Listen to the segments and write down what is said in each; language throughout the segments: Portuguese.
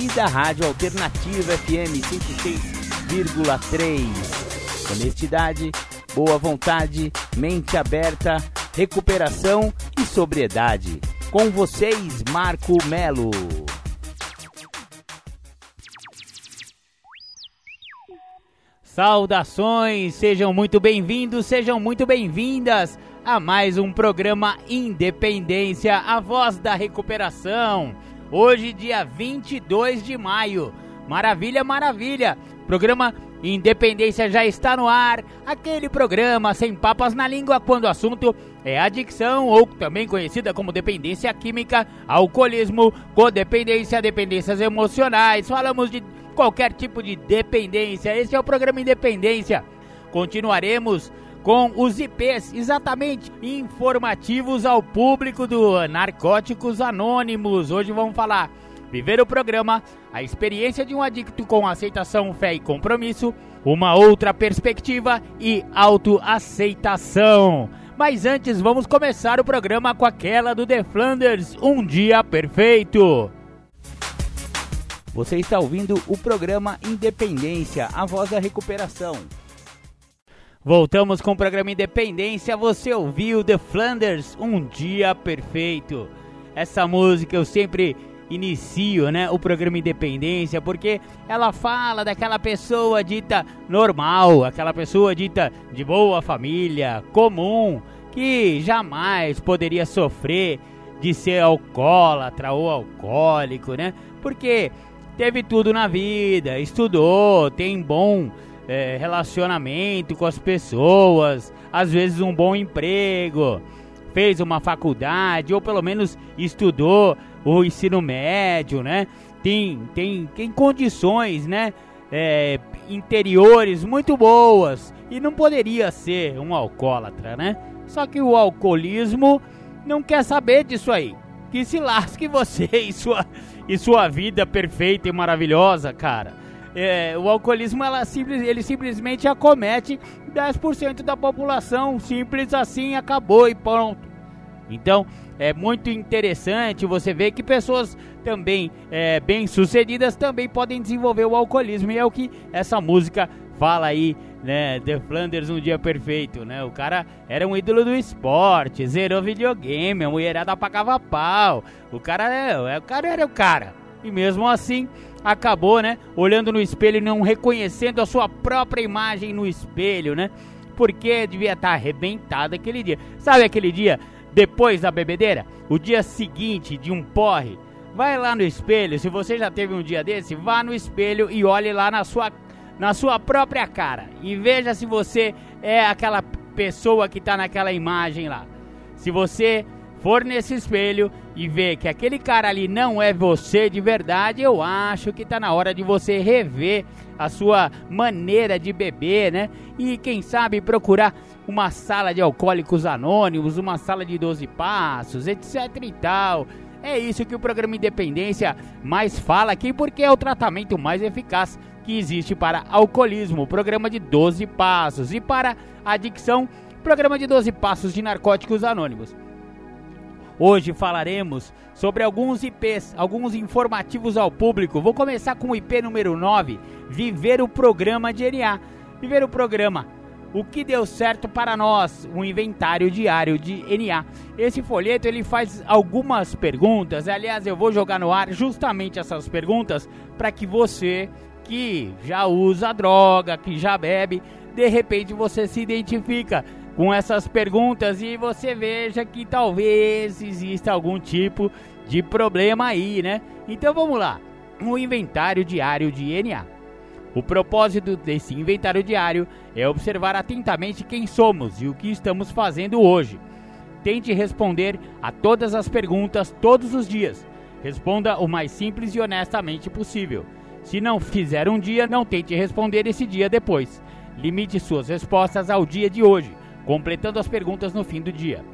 e da Rádio Alternativa FM 106,3. Honestidade, boa vontade, mente aberta, recuperação e sobriedade. Com vocês, Marco Melo. Saudações, sejam muito bem-vindos, sejam muito bem-vindas a mais um programa Independência, a voz da recuperação. Hoje, dia 22 de maio. Maravilha, maravilha. Programa Independência já está no ar. Aquele programa sem papas na língua quando o assunto é adicção ou também conhecida como dependência química, alcoolismo, codependência, dependências emocionais. Falamos de qualquer tipo de dependência. Esse é o programa Independência. Continuaremos com os IPs exatamente informativos ao público do Narcóticos Anônimos. Hoje vamos falar Viver o programa, a experiência de um adicto com aceitação, fé e compromisso, uma outra perspectiva e autoaceitação. Mas antes, vamos começar o programa com aquela do The Flanders, Um Dia Perfeito. Você está ouvindo o programa Independência, a voz da recuperação. Voltamos com o programa Independência. Você ouviu The Flanders, Um Dia Perfeito. Essa música eu sempre inicio, né, o programa Independência, porque ela fala daquela pessoa dita normal, aquela pessoa dita de boa família, comum, que jamais poderia sofrer de ser alcoólatra ou alcoólico, né? Porque teve tudo na vida, estudou, tem bom é, relacionamento com as pessoas, às vezes um bom emprego, fez uma faculdade ou pelo menos estudou o ensino médio, né? Tem, tem, tem condições, né? É, interiores muito boas e não poderia ser um alcoólatra, né? Só que o alcoolismo não quer saber disso aí. Que se lasque você e sua e sua vida perfeita e maravilhosa, cara. É, o alcoolismo ela simples, ele simplesmente acomete 10% da população, simples assim, acabou e pronto. Então é muito interessante você ver que pessoas também é, bem sucedidas também podem desenvolver o alcoolismo e é o que essa música fala aí, né? The Flanders um dia perfeito, né? O cara era um ídolo do esporte, zerou videogame, a mulherada pagava pau. O cara, é, o cara era o cara. E mesmo assim, acabou, né? Olhando no espelho e não reconhecendo a sua própria imagem no espelho, né? Porque devia estar arrebentado aquele dia. Sabe aquele dia depois da bebedeira? O dia seguinte de um porre? Vai lá no espelho, se você já teve um dia desse, vá no espelho e olhe lá na sua na sua própria cara e veja se você é aquela pessoa que está naquela imagem lá. Se você for nesse espelho e ver que aquele cara ali não é você de verdade, eu acho que está na hora de você rever a sua maneira de beber, né? E quem sabe procurar uma sala de alcoólicos anônimos, uma sala de 12 passos, etc e tal. É isso que o programa Independência mais fala aqui, porque é o tratamento mais eficaz que existe para alcoolismo, programa de 12 passos, e para adicção, programa de 12 passos de narcóticos anônimos. Hoje falaremos sobre alguns IPs, alguns informativos ao público. Vou começar com o IP número 9, Viver o Programa de NA. Viver o Programa o que deu certo para nós, um inventário diário de NA. Esse folheto ele faz algumas perguntas, aliás, eu vou jogar no ar justamente essas perguntas para que você que já usa droga, que já bebe, de repente você se identifica com essas perguntas e você veja que talvez exista algum tipo de problema aí, né? Então vamos lá. Um inventário diário de NA. O propósito desse inventário diário é observar atentamente quem somos e o que estamos fazendo hoje. Tente responder a todas as perguntas todos os dias. Responda o mais simples e honestamente possível. Se não fizer um dia, não tente responder esse dia depois. Limite suas respostas ao dia de hoje, completando as perguntas no fim do dia.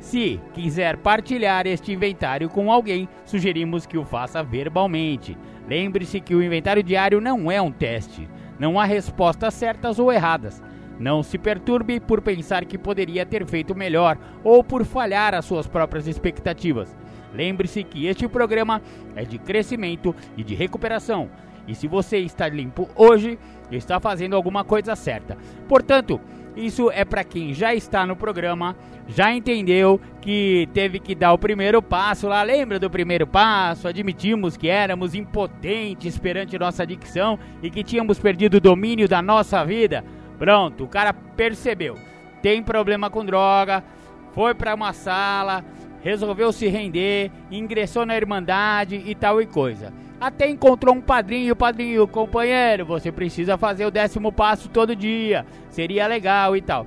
Se quiser partilhar este inventário com alguém, sugerimos que o faça verbalmente. Lembre-se que o inventário diário não é um teste. Não há respostas certas ou erradas. Não se perturbe por pensar que poderia ter feito melhor ou por falhar as suas próprias expectativas. Lembre-se que este programa é de crescimento e de recuperação. E se você está limpo hoje, está fazendo alguma coisa certa. Portanto, isso é para quem já está no programa, já entendeu que teve que dar o primeiro passo lá. Lembra do primeiro passo? Admitimos que éramos impotentes perante nossa adicção e que tínhamos perdido o domínio da nossa vida. Pronto, o cara percebeu. Tem problema com droga, foi para uma sala, resolveu se render, ingressou na Irmandade e tal e coisa. Até encontrou um padrinho, padrinho, companheiro, você precisa fazer o décimo passo todo dia, seria legal e tal.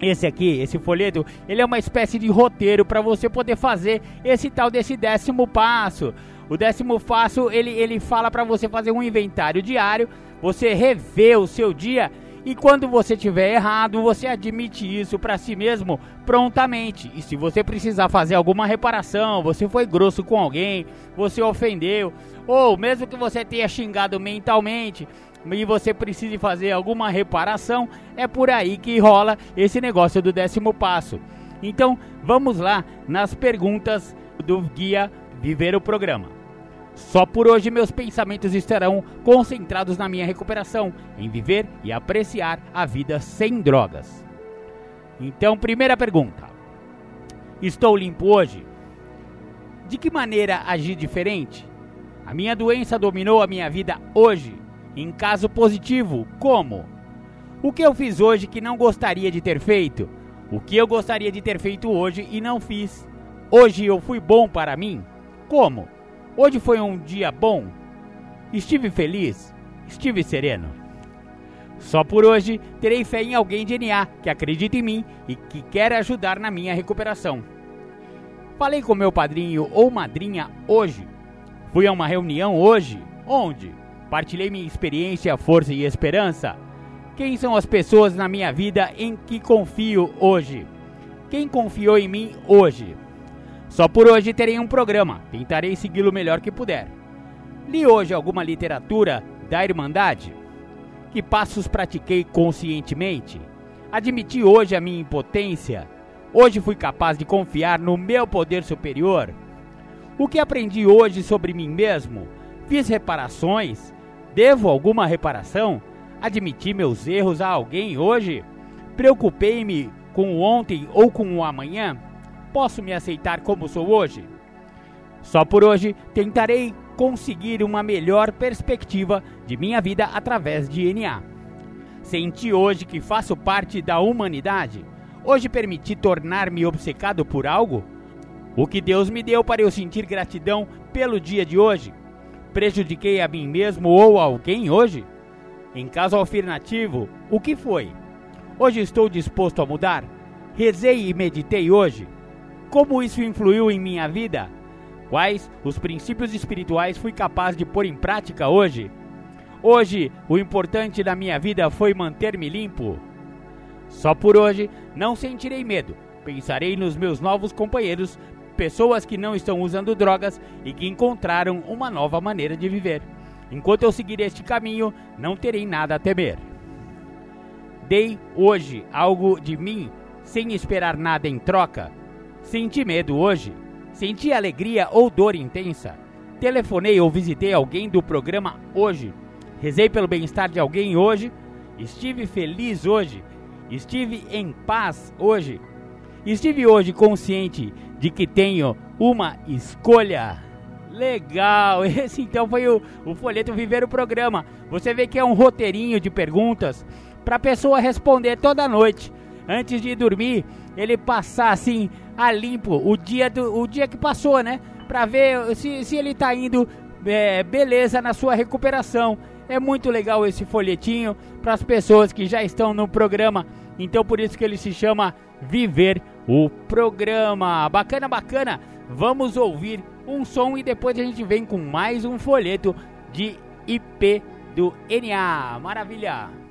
Esse aqui, esse folheto, ele é uma espécie de roteiro para você poder fazer esse tal desse décimo passo. O décimo passo, ele, ele fala para você fazer um inventário diário, você rever o seu dia e quando você tiver errado, você admite isso para si mesmo prontamente. E se você precisar fazer alguma reparação, você foi grosso com alguém, você ofendeu, ou mesmo que você tenha xingado mentalmente, e você precise fazer alguma reparação, é por aí que rola esse negócio do décimo passo. Então, vamos lá nas perguntas do guia Viver o Programa. Só por hoje meus pensamentos estarão concentrados na minha recuperação, em viver e apreciar a vida sem drogas. Então, primeira pergunta: Estou limpo hoje? De que maneira agir diferente? A minha doença dominou a minha vida hoje. Em caso positivo, como? O que eu fiz hoje que não gostaria de ter feito? O que eu gostaria de ter feito hoje e não fiz? Hoje eu fui bom para mim? Como? Hoje foi um dia bom? Estive feliz? Estive sereno? Só por hoje terei fé em alguém de NA que acredita em mim e que quer ajudar na minha recuperação. Falei com meu padrinho ou madrinha hoje. Fui a uma reunião hoje. Onde? Partilhei minha experiência, força e esperança. Quem são as pessoas na minha vida em que confio hoje? Quem confiou em mim hoje? Só por hoje terei um programa, tentarei segui-lo melhor que puder. Li hoje alguma literatura da Irmandade? Que passos pratiquei conscientemente? Admiti hoje a minha impotência? Hoje fui capaz de confiar no meu poder superior? O que aprendi hoje sobre mim mesmo? Fiz reparações? Devo alguma reparação? Admiti meus erros a alguém hoje? Preocupei-me com o ontem ou com o amanhã? Posso me aceitar como sou hoje? Só por hoje tentarei conseguir uma melhor perspectiva de minha vida através de NA. Senti hoje que faço parte da humanidade. Hoje permiti tornar-me obcecado por algo? O que Deus me deu para eu sentir gratidão pelo dia de hoje? Prejudiquei a mim mesmo ou alguém hoje? Em caso afirmativo, o que foi? Hoje estou disposto a mudar? Rezei e meditei hoje? Como isso influiu em minha vida? Quais os princípios espirituais fui capaz de pôr em prática hoje? Hoje, o importante da minha vida foi manter-me limpo. Só por hoje, não sentirei medo. Pensarei nos meus novos companheiros, pessoas que não estão usando drogas e que encontraram uma nova maneira de viver. Enquanto eu seguir este caminho, não terei nada a temer. Dei hoje algo de mim sem esperar nada em troca. Senti medo hoje? Senti alegria ou dor intensa? Telefonei ou visitei alguém do programa hoje? Rezei pelo bem-estar de alguém hoje? Estive feliz hoje? Estive em paz hoje? Estive hoje consciente de que tenho uma escolha? Legal! Esse então foi o, o folheto Viver o Programa. Você vê que é um roteirinho de perguntas para a pessoa responder toda noite. Antes de dormir, ele passar assim a limpo o dia, do, o dia que passou, né? Pra ver se, se ele tá indo é, beleza na sua recuperação. É muito legal esse folhetinho para as pessoas que já estão no programa. Então por isso que ele se chama Viver o Programa. Bacana, bacana. Vamos ouvir um som e depois a gente vem com mais um folheto de IP do NA. Maravilha!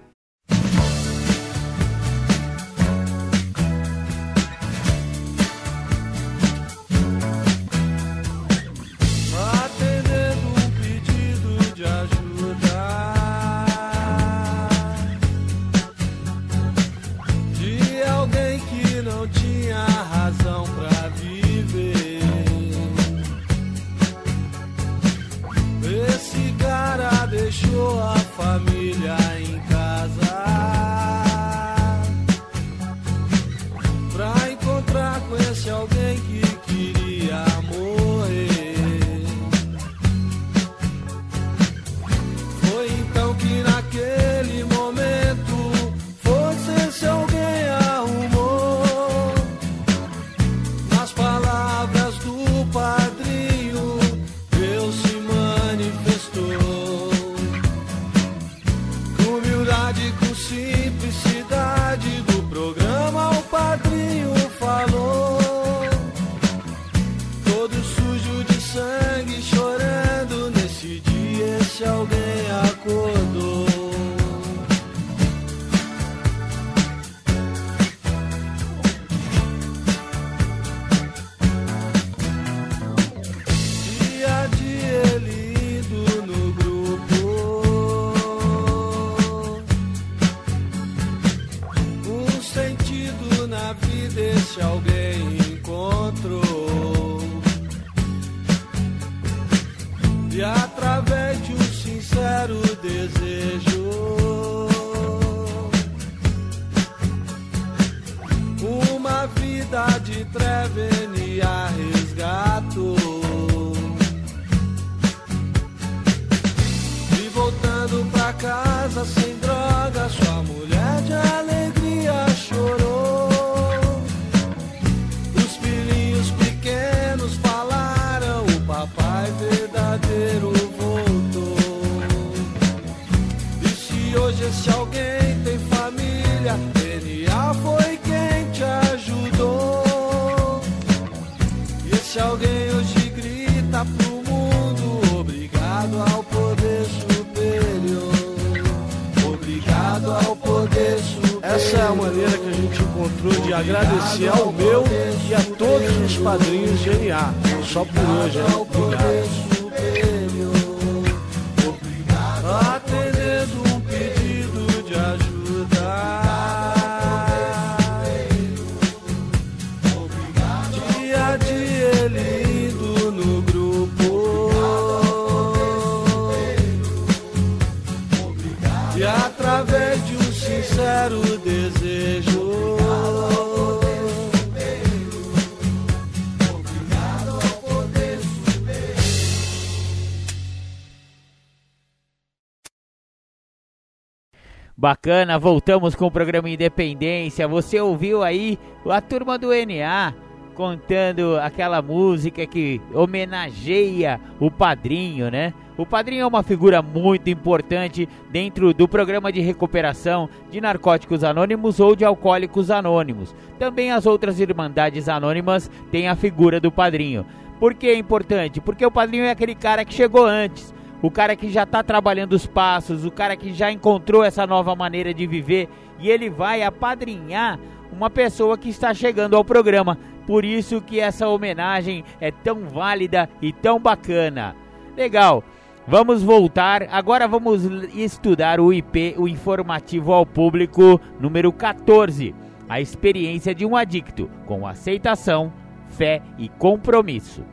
Bacana, voltamos com o programa Independência. Você ouviu aí a turma do NA contando aquela música que homenageia o padrinho, né? O padrinho é uma figura muito importante dentro do programa de recuperação de narcóticos anônimos ou de alcoólicos anônimos. Também as outras irmandades anônimas têm a figura do padrinho. Por que é importante? Porque o padrinho é aquele cara que chegou antes o cara que já está trabalhando os passos, o cara que já encontrou essa nova maneira de viver e ele vai apadrinhar uma pessoa que está chegando ao programa. Por isso que essa homenagem é tão válida e tão bacana. Legal. Vamos voltar. Agora vamos estudar o IP, o informativo ao público número 14. A experiência de um adicto com aceitação, fé e compromisso.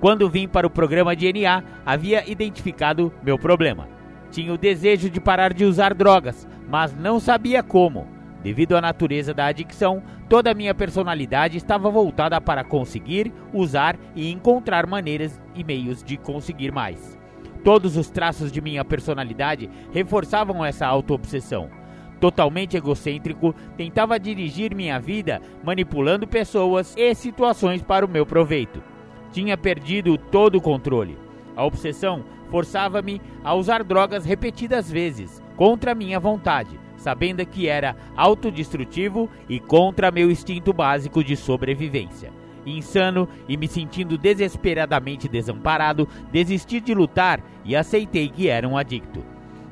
Quando vim para o programa de NA, havia identificado meu problema. Tinha o desejo de parar de usar drogas, mas não sabia como. Devido à natureza da adicção, toda a minha personalidade estava voltada para conseguir, usar e encontrar maneiras e meios de conseguir mais. Todos os traços de minha personalidade reforçavam essa auto-obsessão. Totalmente egocêntrico, tentava dirigir minha vida manipulando pessoas e situações para o meu proveito tinha perdido todo o controle. A obsessão forçava-me a usar drogas repetidas vezes, contra minha vontade, sabendo que era autodestrutivo e contra meu instinto básico de sobrevivência. Insano e me sentindo desesperadamente desamparado, desisti de lutar e aceitei que era um adicto.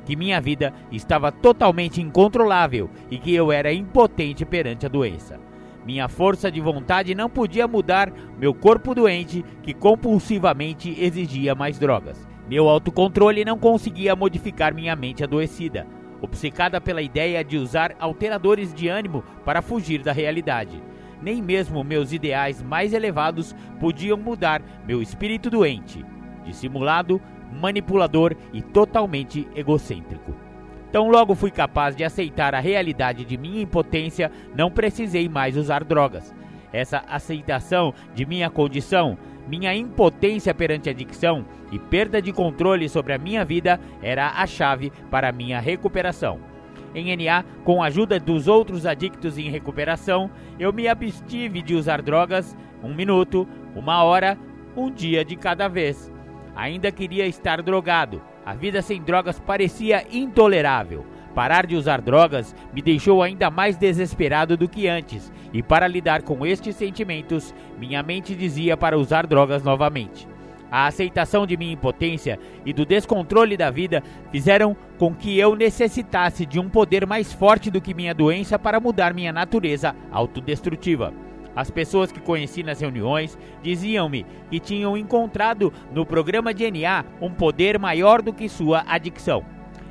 Que minha vida estava totalmente incontrolável e que eu era impotente perante a doença. Minha força de vontade não podia mudar meu corpo doente que compulsivamente exigia mais drogas. Meu autocontrole não conseguia modificar minha mente adoecida, obcecada pela ideia de usar alteradores de ânimo para fugir da realidade nem mesmo meus ideais mais elevados podiam mudar meu espírito doente, dissimulado, manipulador e totalmente egocêntrico. Tão logo fui capaz de aceitar a realidade de minha impotência, não precisei mais usar drogas. Essa aceitação de minha condição, minha impotência perante a adicção e perda de controle sobre a minha vida era a chave para minha recuperação em NA, com a ajuda dos outros adictos em recuperação, eu me abstive de usar drogas um minuto, uma hora, um dia de cada vez. Ainda queria estar drogado. A vida sem drogas parecia intolerável. Parar de usar drogas me deixou ainda mais desesperado do que antes, e para lidar com estes sentimentos, minha mente dizia para usar drogas novamente. A aceitação de minha impotência e do descontrole da vida fizeram com que eu necessitasse de um poder mais forte do que minha doença para mudar minha natureza autodestrutiva. As pessoas que conheci nas reuniões diziam-me que tinham encontrado no programa de NA um poder maior do que sua adicção.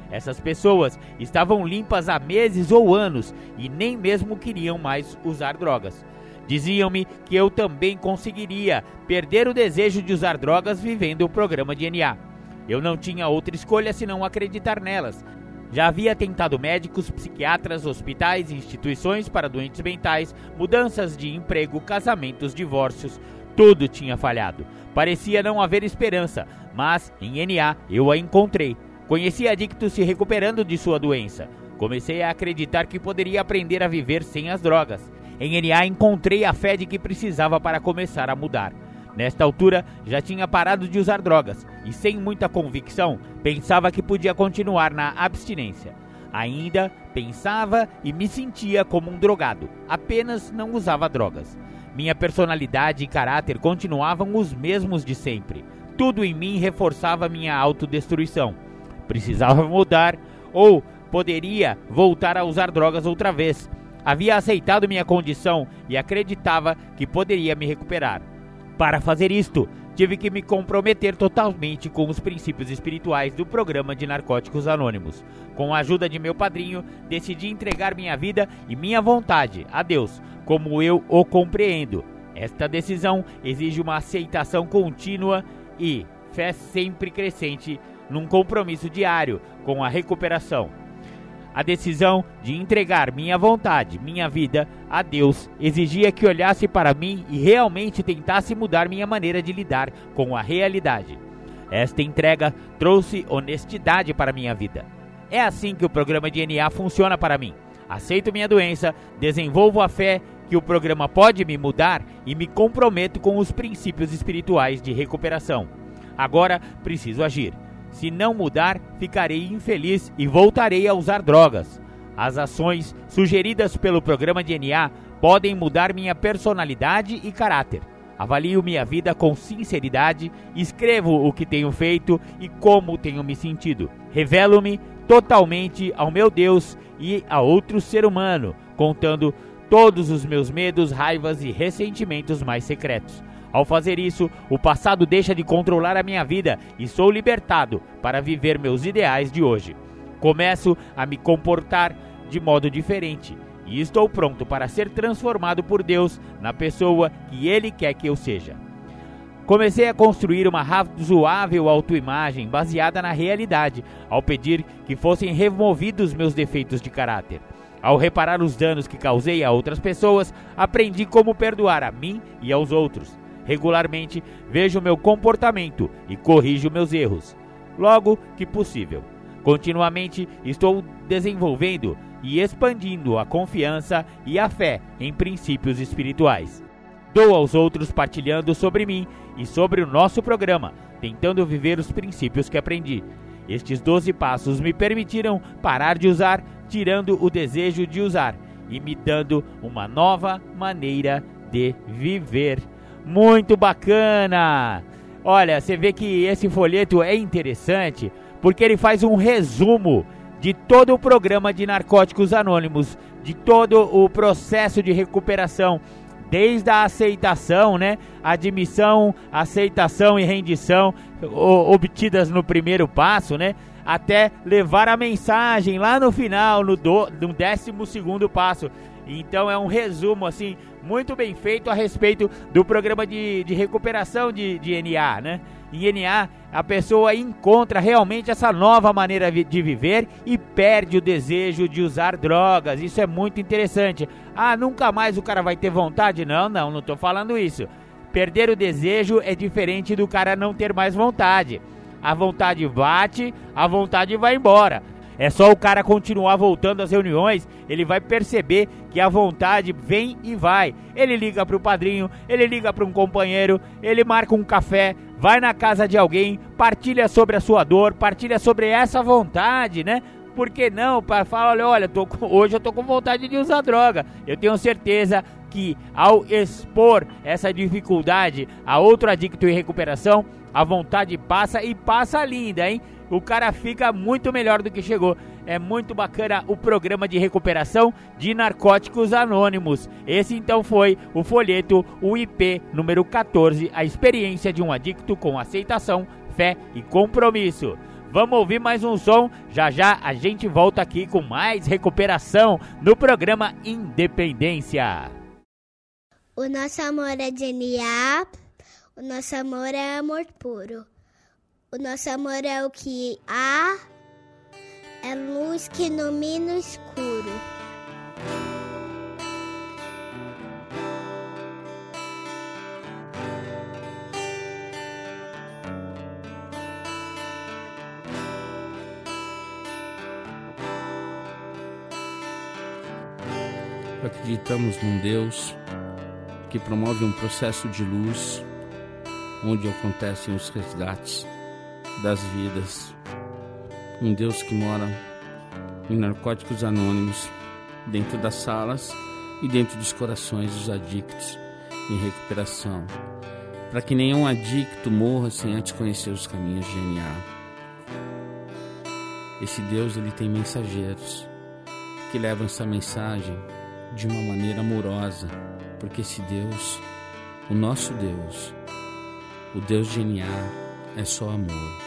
Essas pessoas estavam limpas há meses ou anos e nem mesmo queriam mais usar drogas. Diziam-me que eu também conseguiria perder o desejo de usar drogas vivendo o programa de NA. Eu não tinha outra escolha senão acreditar nelas. Já havia tentado médicos, psiquiatras, hospitais, instituições para doentes mentais, mudanças de emprego, casamentos, divórcios. Tudo tinha falhado. Parecia não haver esperança, mas em NA eu a encontrei. Conheci adictos se recuperando de sua doença. Comecei a acreditar que poderia aprender a viver sem as drogas. Em NA encontrei a fé de que precisava para começar a mudar. Nesta altura, já tinha parado de usar drogas e, sem muita convicção, pensava que podia continuar na abstinência. Ainda pensava e me sentia como um drogado, apenas não usava drogas. Minha personalidade e caráter continuavam os mesmos de sempre. Tudo em mim reforçava minha autodestruição. Precisava mudar ou poderia voltar a usar drogas outra vez, Havia aceitado minha condição e acreditava que poderia me recuperar. Para fazer isto, tive que me comprometer totalmente com os princípios espirituais do programa de Narcóticos Anônimos. Com a ajuda de meu padrinho, decidi entregar minha vida e minha vontade a Deus, como eu o compreendo. Esta decisão exige uma aceitação contínua e fé sempre crescente num compromisso diário com a recuperação. A decisão de entregar minha vontade, minha vida a Deus exigia que olhasse para mim e realmente tentasse mudar minha maneira de lidar com a realidade. Esta entrega trouxe honestidade para minha vida. É assim que o programa de NA funciona para mim. Aceito minha doença, desenvolvo a fé que o programa pode me mudar e me comprometo com os princípios espirituais de recuperação. Agora preciso agir. Se não mudar, ficarei infeliz e voltarei a usar drogas. As ações sugeridas pelo programa de NA podem mudar minha personalidade e caráter. Avalio minha vida com sinceridade, escrevo o que tenho feito e como tenho me sentido. Revelo-me totalmente ao meu Deus e a outro ser humano, contando todos os meus medos, raivas e ressentimentos mais secretos. Ao fazer isso, o passado deixa de controlar a minha vida e sou libertado para viver meus ideais de hoje. Começo a me comportar de modo diferente e estou pronto para ser transformado por Deus na pessoa que Ele quer que eu seja. Comecei a construir uma razoável autoimagem baseada na realidade, ao pedir que fossem removidos meus defeitos de caráter. Ao reparar os danos que causei a outras pessoas, aprendi como perdoar a mim e aos outros. Regularmente vejo meu comportamento e corrijo meus erros, logo que possível. Continuamente estou desenvolvendo e expandindo a confiança e a fé em princípios espirituais. Dou aos outros partilhando sobre mim e sobre o nosso programa, tentando viver os princípios que aprendi. Estes 12 passos me permitiram parar de usar, tirando o desejo de usar e me dando uma nova maneira de viver Muito bacana! Olha, você vê que esse folheto é interessante porque ele faz um resumo de todo o programa de Narcóticos Anônimos, de todo o processo de recuperação, desde a aceitação, né? Admissão, aceitação e rendição obtidas no primeiro passo, né? Até levar a mensagem lá no final, no, do, no décimo segundo passo. Então é um resumo assim muito bem feito a respeito do programa de, de recuperação de, de NA, né? Em NA, a pessoa encontra realmente essa nova maneira de viver e perde o desejo de usar drogas. Isso é muito interessante. Ah, nunca mais o cara vai ter vontade? Não, não, não estou falando isso. Perder o desejo é diferente do cara não ter mais vontade. A vontade bate, a vontade vai embora. É só o cara continuar voltando às reuniões, ele vai perceber que a vontade vem e vai. Ele liga para o padrinho, ele liga para um companheiro, ele marca um café, vai na casa de alguém, partilha sobre a sua dor, partilha sobre essa vontade, né? Por que não? Para falar, olha, olha, tô, hoje eu tô com vontade de usar droga. Eu tenho certeza que ao expor essa dificuldade a outro adicto em recuperação, a vontade passa e passa linda, hein? O cara fica muito melhor do que chegou. É muito bacana o programa de recuperação de narcóticos anônimos. Esse então foi o folheto UIP número 14, a experiência de um adicto com aceitação, fé e compromisso. Vamos ouvir mais um som. Já já a gente volta aqui com mais recuperação no programa Independência. O nosso amor é genial. O nosso amor é amor puro. O nosso amor é o que há, é luz que ilumina o escuro. Acreditamos num Deus que promove um processo de luz onde acontecem os resgates das vidas. Um Deus que mora em narcóticos anônimos, dentro das salas e dentro dos corações dos adictos em recuperação, para que nenhum adicto morra sem antes conhecer os caminhos de NA. Esse Deus ele tem mensageiros que levam essa mensagem de uma maneira amorosa, porque esse Deus, o nosso Deus, o Deus de NA, é só amor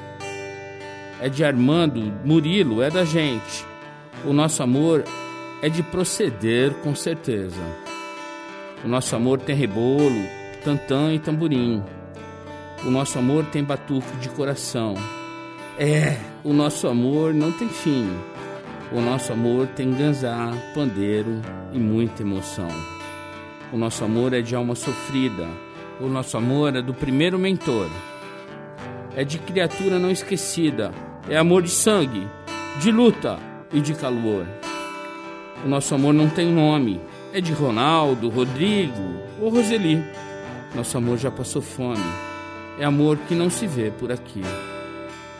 é de Armando, Murilo, é da gente. O nosso amor é de proceder com certeza. O nosso amor tem rebolo, tantã e tamborim. O nosso amor tem batuque de coração. É, o nosso amor não tem fim. O nosso amor tem ganzá, pandeiro e muita emoção. O nosso amor é de alma sofrida. O nosso amor é do primeiro mentor. É de criatura não esquecida é amor de sangue, de luta e de calor. O nosso amor não tem nome, é de Ronaldo, Rodrigo ou Roseli. Nosso amor já passou fome, é amor que não se vê por aqui.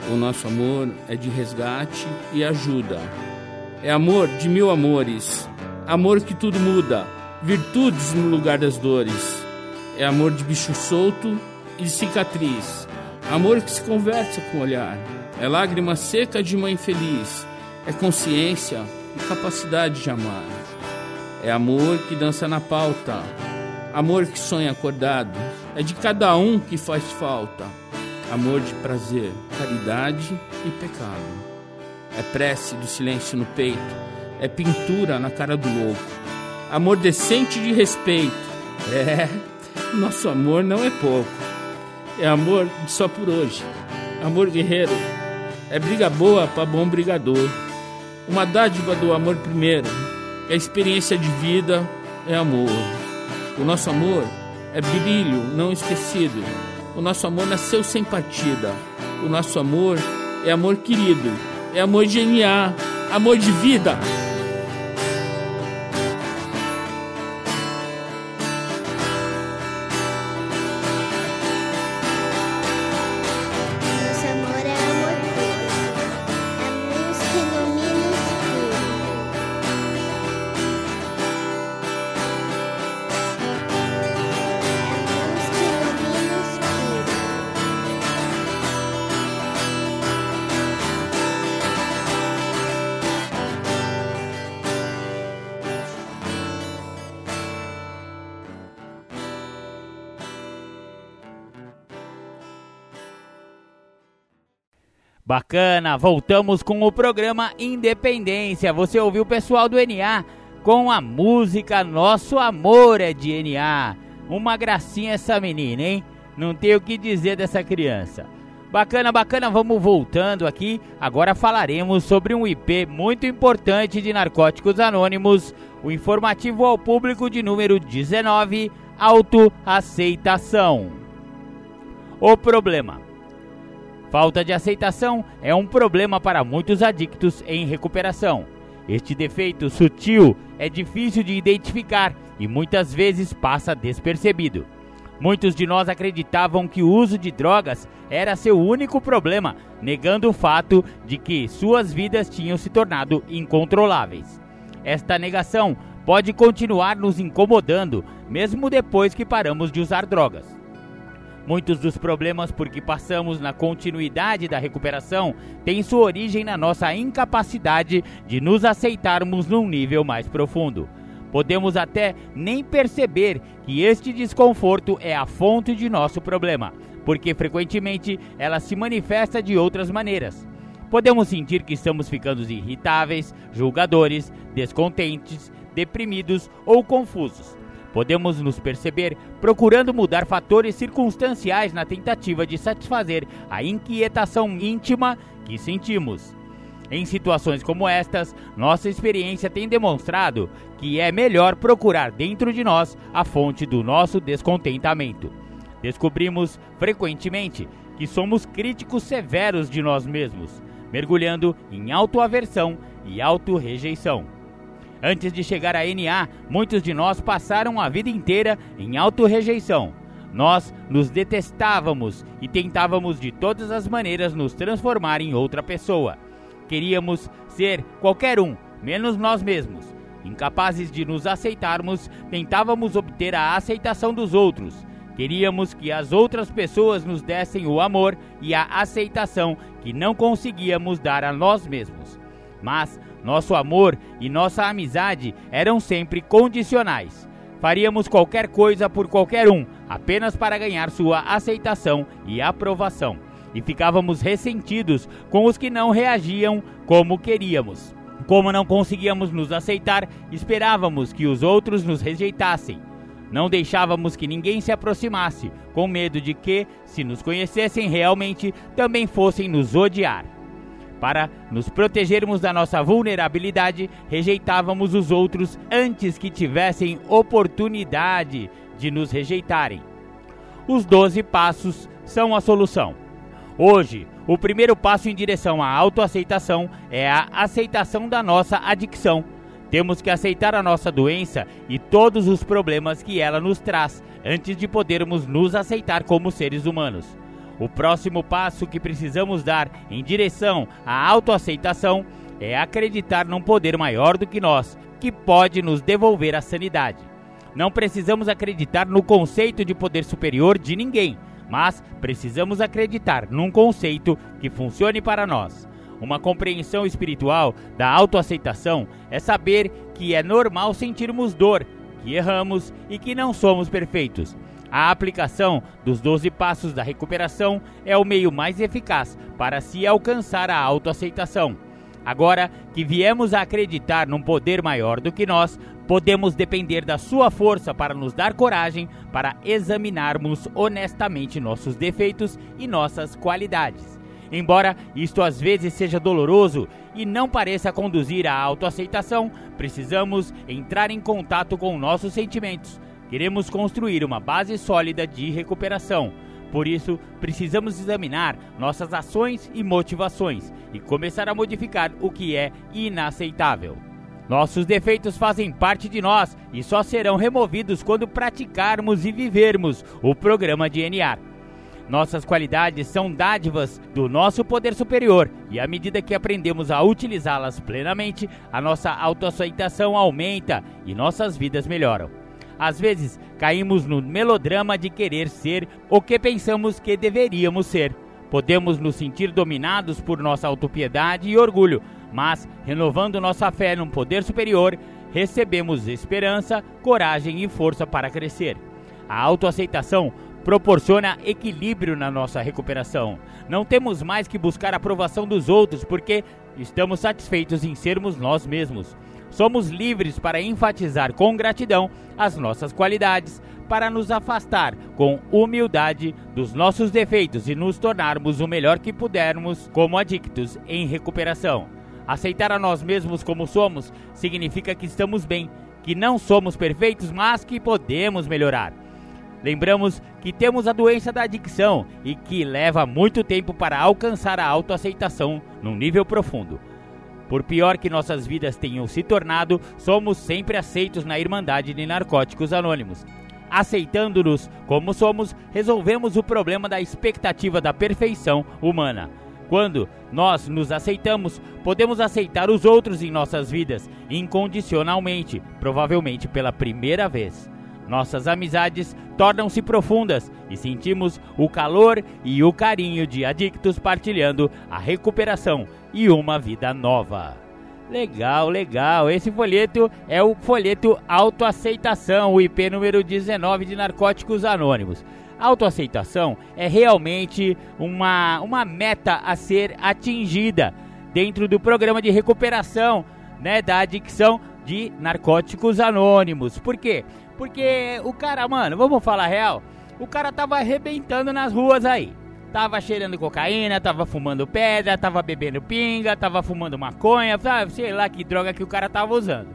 O nosso amor é de resgate e ajuda. É amor de mil amores, amor que tudo muda, virtudes no lugar das dores. É amor de bicho solto e cicatriz, amor que se conversa com o olhar é lágrima seca de mãe feliz, é consciência e capacidade de amar. É amor que dança na pauta, amor que sonha acordado, é de cada um que faz falta. Amor de prazer, caridade e pecado. É prece do silêncio no peito, é pintura na cara do louco. Amor decente de respeito. É, nosso amor não é pouco. É amor só por hoje. Amor guerreiro é briga boa para bom brigador. Uma dádiva do amor primeiro. É experiência de vida, é amor. O nosso amor é brilho não esquecido. O nosso amor nasceu sem partida. O nosso amor é amor querido, é amor genial, amor de vida. Bacana, voltamos com o programa Independência. Você ouviu o pessoal do NA com a música Nosso Amor é de NA. Uma gracinha essa menina, hein? Não tenho o que dizer dessa criança. Bacana, bacana, vamos voltando aqui. Agora falaremos sobre um IP muito importante de Narcóticos Anônimos, o informativo ao público de número 19, autoaceitação. O problema Falta de aceitação é um problema para muitos adictos em recuperação. Este defeito sutil é difícil de identificar e muitas vezes passa despercebido. Muitos de nós acreditavam que o uso de drogas era seu único problema, negando o fato de que suas vidas tinham se tornado incontroláveis. Esta negação pode continuar nos incomodando, mesmo depois que paramos de usar drogas. Muitos dos problemas por que passamos na continuidade da recuperação têm sua origem na nossa incapacidade de nos aceitarmos num nível mais profundo. Podemos até nem perceber que este desconforto é a fonte de nosso problema, porque frequentemente ela se manifesta de outras maneiras. Podemos sentir que estamos ficando irritáveis, julgadores, descontentes, deprimidos ou confusos. Podemos nos perceber procurando mudar fatores circunstanciais na tentativa de satisfazer a inquietação íntima que sentimos. Em situações como estas, nossa experiência tem demonstrado que é melhor procurar dentro de nós a fonte do nosso descontentamento. Descobrimos frequentemente que somos críticos severos de nós mesmos, mergulhando em autoaversão e autorrejeição. Antes de chegar à NA, muitos de nós passaram a vida inteira em autorrejeição. Nós nos detestávamos e tentávamos de todas as maneiras nos transformar em outra pessoa. Queríamos ser qualquer um, menos nós mesmos. Incapazes de nos aceitarmos, tentávamos obter a aceitação dos outros. Queríamos que as outras pessoas nos dessem o amor e a aceitação que não conseguíamos dar a nós mesmos. Mas nosso amor e nossa amizade eram sempre condicionais. Faríamos qualquer coisa por qualquer um, apenas para ganhar sua aceitação e aprovação. E ficávamos ressentidos com os que não reagiam como queríamos. Como não conseguíamos nos aceitar, esperávamos que os outros nos rejeitassem. Não deixávamos que ninguém se aproximasse, com medo de que, se nos conhecessem realmente, também fossem nos odiar. Para nos protegermos da nossa vulnerabilidade, rejeitávamos os outros antes que tivessem oportunidade de nos rejeitarem. Os 12 passos são a solução. Hoje, o primeiro passo em direção à autoaceitação é a aceitação da nossa adicção. Temos que aceitar a nossa doença e todos os problemas que ela nos traz antes de podermos nos aceitar como seres humanos. O próximo passo que precisamos dar em direção à autoaceitação é acreditar num poder maior do que nós, que pode nos devolver a sanidade. Não precisamos acreditar no conceito de poder superior de ninguém, mas precisamos acreditar num conceito que funcione para nós. Uma compreensão espiritual da autoaceitação é saber que é normal sentirmos dor, que erramos e que não somos perfeitos a aplicação dos 12 passos da recuperação é o meio mais eficaz para se alcançar a autoaceitação. Agora que viemos a acreditar num poder maior do que nós, podemos depender da sua força para nos dar coragem para examinarmos honestamente nossos defeitos e nossas qualidades. Embora isto às vezes seja doloroso e não pareça conduzir à autoaceitação, precisamos entrar em contato com nossos sentimentos queremos construir uma base sólida de recuperação. Por isso, precisamos examinar nossas ações e motivações e começar a modificar o que é inaceitável. Nossos defeitos fazem parte de nós e só serão removidos quando praticarmos e vivermos o programa de NA. Nossas qualidades são dádivas do nosso poder superior e à medida que aprendemos a utilizá-las plenamente, a nossa autoaceitação aumenta e nossas vidas melhoram. Às vezes, caímos no melodrama de querer ser o que pensamos que deveríamos ser. Podemos nos sentir dominados por nossa autopiedade e orgulho, mas, renovando nossa fé num poder superior, recebemos esperança, coragem e força para crescer. A autoaceitação proporciona equilíbrio na nossa recuperação. Não temos mais que buscar a aprovação dos outros porque estamos satisfeitos em sermos nós mesmos. Somos livres para enfatizar com gratidão as nossas qualidades, para nos afastar com humildade dos nossos defeitos e nos tornarmos o melhor que pudermos como adictos em recuperação. Aceitar a nós mesmos como somos significa que estamos bem, que não somos perfeitos, mas que podemos melhorar. Lembramos que temos a doença da adicção e que leva muito tempo para alcançar a autoaceitação num nível profundo. Por pior que nossas vidas tenham se tornado, somos sempre aceitos na Irmandade de Narcóticos Anônimos. Aceitando-nos como somos, resolvemos o problema da expectativa da perfeição humana. Quando nós nos aceitamos, podemos aceitar os outros em nossas vidas incondicionalmente, provavelmente pela primeira vez. Nossas amizades tornam-se profundas e sentimos o calor e o carinho de adictos partilhando a recuperação e uma vida nova. Legal, legal. Esse folheto é o folheto Autoaceitação, o IP número 19 de Narcóticos Anônimos. Autoaceitação é realmente uma, uma meta a ser atingida dentro do programa de recuperação né, da adicção de narcóticos anônimos. Por quê? Porque o cara, mano, vamos falar real, o cara tava arrebentando nas ruas aí. Tava cheirando cocaína, tava fumando pedra, tava bebendo pinga, tava fumando maconha, sabe? sei lá que droga que o cara tava usando.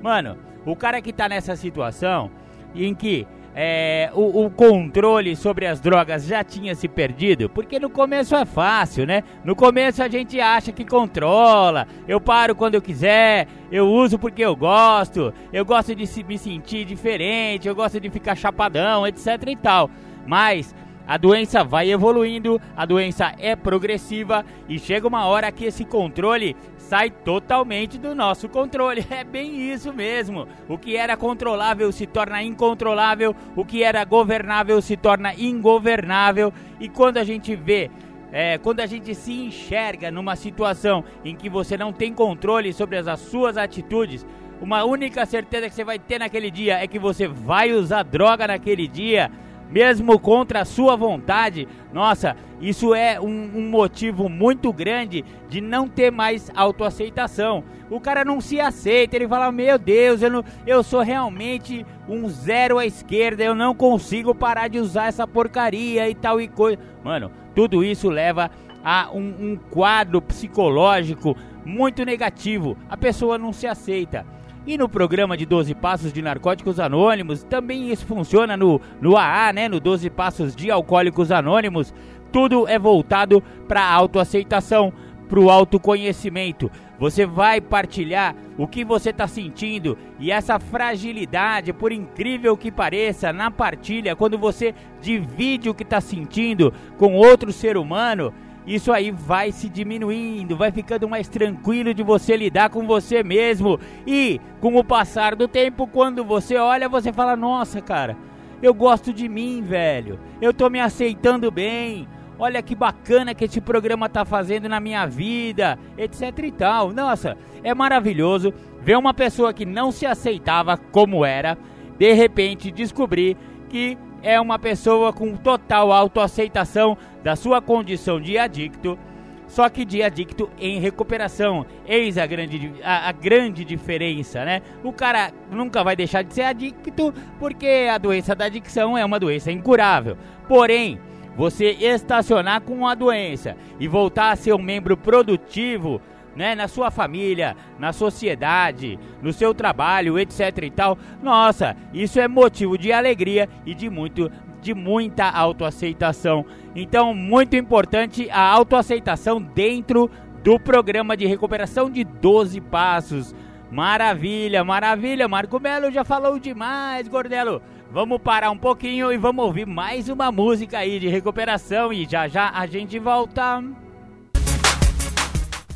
Mano, o cara que tá nessa situação em que é, o, o, controle sobre as drogas já tinha se perdido? Porque no começo é fácil, né? No começo a gente acha que controla. Eu paro quando eu quiser, eu uso porque eu gosto, eu gosto de se, me sentir diferente, eu gosto de ficar chapadão, etc e tal. Mas a doença vai evoluindo, a doença é progressiva e chega uma hora que esse controle sai totalmente do nosso controle. É bem isso mesmo. O que era controlável se torna incontrolável, o que era governável se torna ingovernável. E quando a gente vê é, quando a gente se enxerga numa situação em que você não tem controle sobre as, as, suas atitudes, uma única certeza que você vai ter naquele dia é que você vai usar droga naquele dia mesmo contra a sua vontade. Nossa, isso é um, um, motivo muito grande de não ter mais autoaceitação. O cara não se aceita, ele fala: Meu Deus, eu, não, eu sou realmente um zero à esquerda, eu não consigo parar de usar essa porcaria e tal e coisa. Mano, tudo isso leva a um, um quadro psicológico muito negativo. A pessoa não se aceita. E no programa de 12 Passos de Narcóticos Anônimos, também isso funciona no, no AA, né? No 12 Passos de Alcoólicos Anônimos. Tudo é voltado para a autoaceitação, para o autoconhecimento. Você vai partilhar o que você está sentindo e essa fragilidade, por incrível que pareça, na partilha, quando você divide o que está sentindo com outro ser humano, isso aí vai se diminuindo, vai ficando mais tranquilo de você lidar com você mesmo. E com o passar do tempo, quando você olha, você fala: Nossa, cara, eu gosto de mim, velho. Eu tô me aceitando bem. Olha que bacana que esse programa tá fazendo na minha vida, etc e tal. Nossa, é maravilhoso ver uma pessoa que não se aceitava como era, de repente descobrir que é uma pessoa com total autoaceitação da sua condição de adicto, só que de adicto em recuperação. Eis a grande, a, a, grande diferença, né? O cara nunca vai deixar de ser adicto porque a doença da adicção é uma doença incurável. Porém, você estacionar com a doença e voltar a ser um membro produtivo né, na sua família, na sociedade, no seu trabalho, etc e tal, nossa, isso é motivo de alegria e de muito de muita autoaceitação. Então, muito importante a autoaceitação dentro do programa de recuperação de 12 passos. Maravilha, maravilha. Marco Melo já falou demais, Gordelo. Vamos parar um pouquinho e vamos ouvir mais uma música aí de recuperação e já já a gente volta.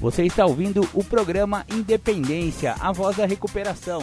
Você está ouvindo o programa Independência, a voz da recuperação.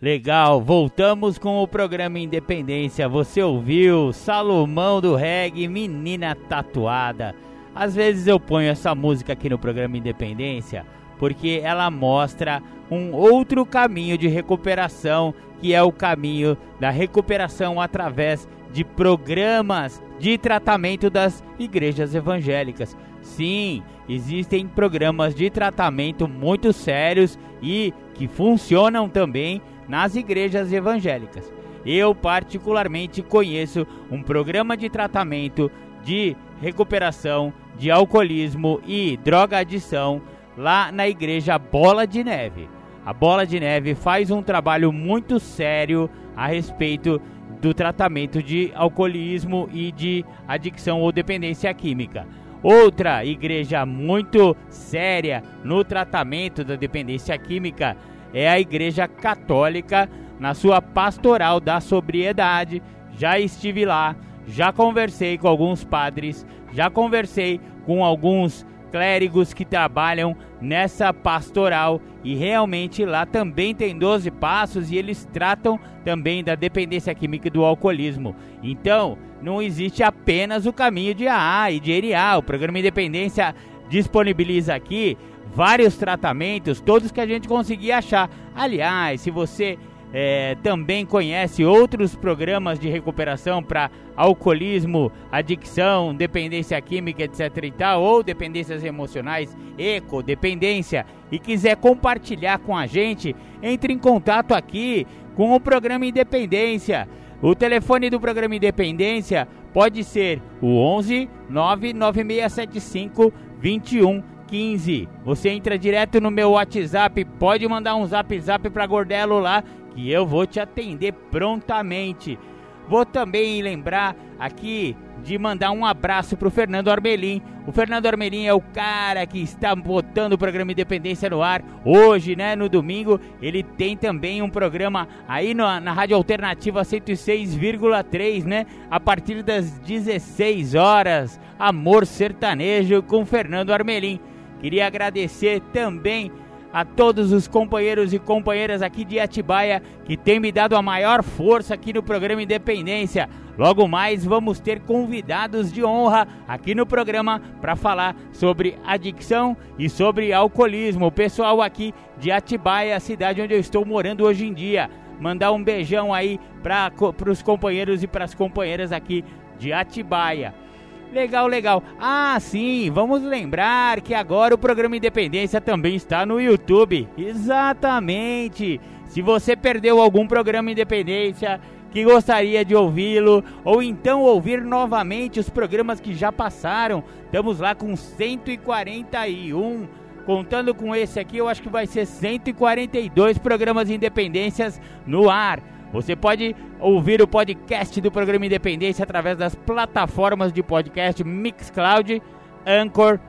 Legal, voltamos com o programa Independência. Você ouviu Salomão do Reggae, Menina Tatuada. Às vezes eu ponho essa música aqui no programa Independência porque ela mostra um outro caminho de recuperação, que é o caminho da recuperação através de programas de tratamento das igrejas evangélicas. Sim, existem programas de tratamento muito sérios e que funcionam também nas igrejas evangélicas. Eu, particularmente, conheço um programa de tratamento de recuperação de alcoolismo e droga-adição lá na igreja Bola de Neve. A Bola de Neve faz um trabalho muito sério a respeito do tratamento de alcoolismo e de adicção ou dependência química. Outra igreja muito séria no tratamento da dependência química é a Igreja Católica na sua pastoral da sobriedade. Já estive lá, já conversei com alguns padres, já conversei com alguns clérigos que trabalham nessa pastoral e realmente lá também tem 12 passos e eles tratam também da dependência química e do alcoolismo. Então, não existe apenas o caminho de AA e de ERA. O programa Independência disponibiliza aqui vários tratamentos, todos que a gente conseguir achar. Aliás, se você é, também conhece outros programas de recuperação para alcoolismo, adicção, dependência química, etc. e tal, ou dependências emocionais, eco, dependência, e quiser compartilhar com a gente, entre em contato aqui com o programa Independência. O telefone do programa Independência pode ser o 11 99675 2115. Você entra direto no meu WhatsApp, pode mandar um zap zap para Gordelo lá que eu vou te atender prontamente. Vou também lembrar aqui de mandar um abraço pro Fernando Armelim. O Fernando Armelim é o cara que está botando o programa Independência no ar. Hoje, né, no domingo, ele tem também um programa aí no, na Rádio Alternativa 106,3, né? A partir das 16 horas, Amor Sertanejo com Fernando Armelim. Queria agradecer também a todos os companheiros e companheiras aqui de Atibaia que têm me dado a maior força aqui no programa Independência. Logo mais vamos ter convidados de honra aqui no programa para falar sobre adicção e sobre alcoolismo. O pessoal aqui de Atibaia, a cidade onde eu estou morando hoje em dia. Mandar um beijão aí para os companheiros e para as companheiras aqui de Atibaia. Legal, legal. Ah, sim, vamos lembrar que agora o programa Independência também está no YouTube. Exatamente. Se você perdeu algum programa Independência que gostaria de ouvi-lo ou então ouvir novamente os programas que já passaram, estamos lá com 141. Contando com esse aqui, eu acho que vai ser 142 programas Independências no ar. Você pode ouvir o podcast do programa Independência através das plataformas de podcast Mixcloud, Anchor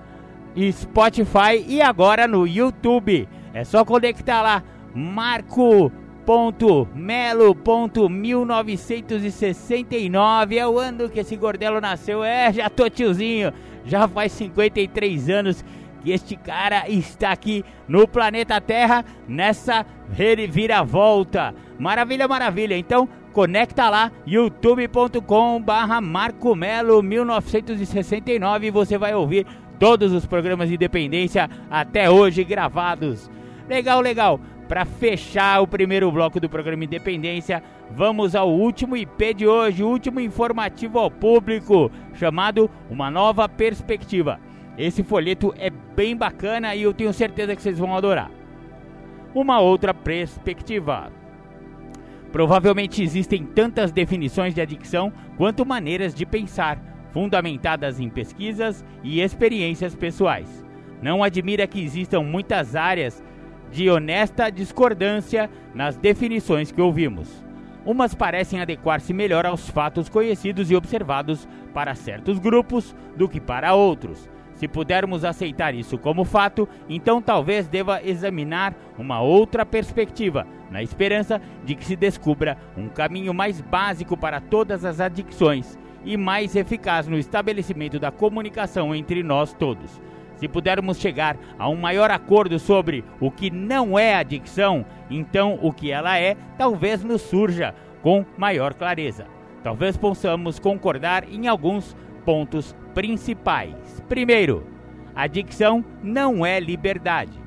e Spotify e agora no YouTube. É só conectar lá marco.melo.1969 é o ano que esse gordelo nasceu. É, já tô tiozinho, já faz 53 anos que este cara está aqui no planeta Terra nessa reviravolta. Maravilha, maravilha. Então, conecta lá youtube.com barra Marco Melo 1969 e você vai ouvir todos os programas de independência até hoje gravados. Legal, legal. Para fechar o primeiro bloco do programa Independência, vamos ao último IP de hoje, o último informativo ao público, chamado Uma Nova Perspectiva. Esse folheto é bem bacana e eu tenho certeza que vocês vão adorar. Uma outra perspectiva. Provavelmente existem tantas definições de adicção quanto maneiras de pensar, fundamentadas em pesquisas e experiências pessoais. Não admira que existam muitas áreas de honesta discordância nas definições que ouvimos. Umas parecem adequar-se melhor aos fatos conhecidos e observados para certos grupos do que para outros. Se pudermos aceitar isso como fato, então talvez deva examinar uma outra perspectiva, na esperança de que se descubra um caminho mais básico para todas as adicções e mais eficaz no estabelecimento da comunicação entre nós todos. Se pudermos chegar a um maior acordo sobre o que não é adicção, então o que ela é talvez nos surja com maior clareza. Talvez possamos concordar em alguns pontos principais. Primeiro, adicção não é liberdade.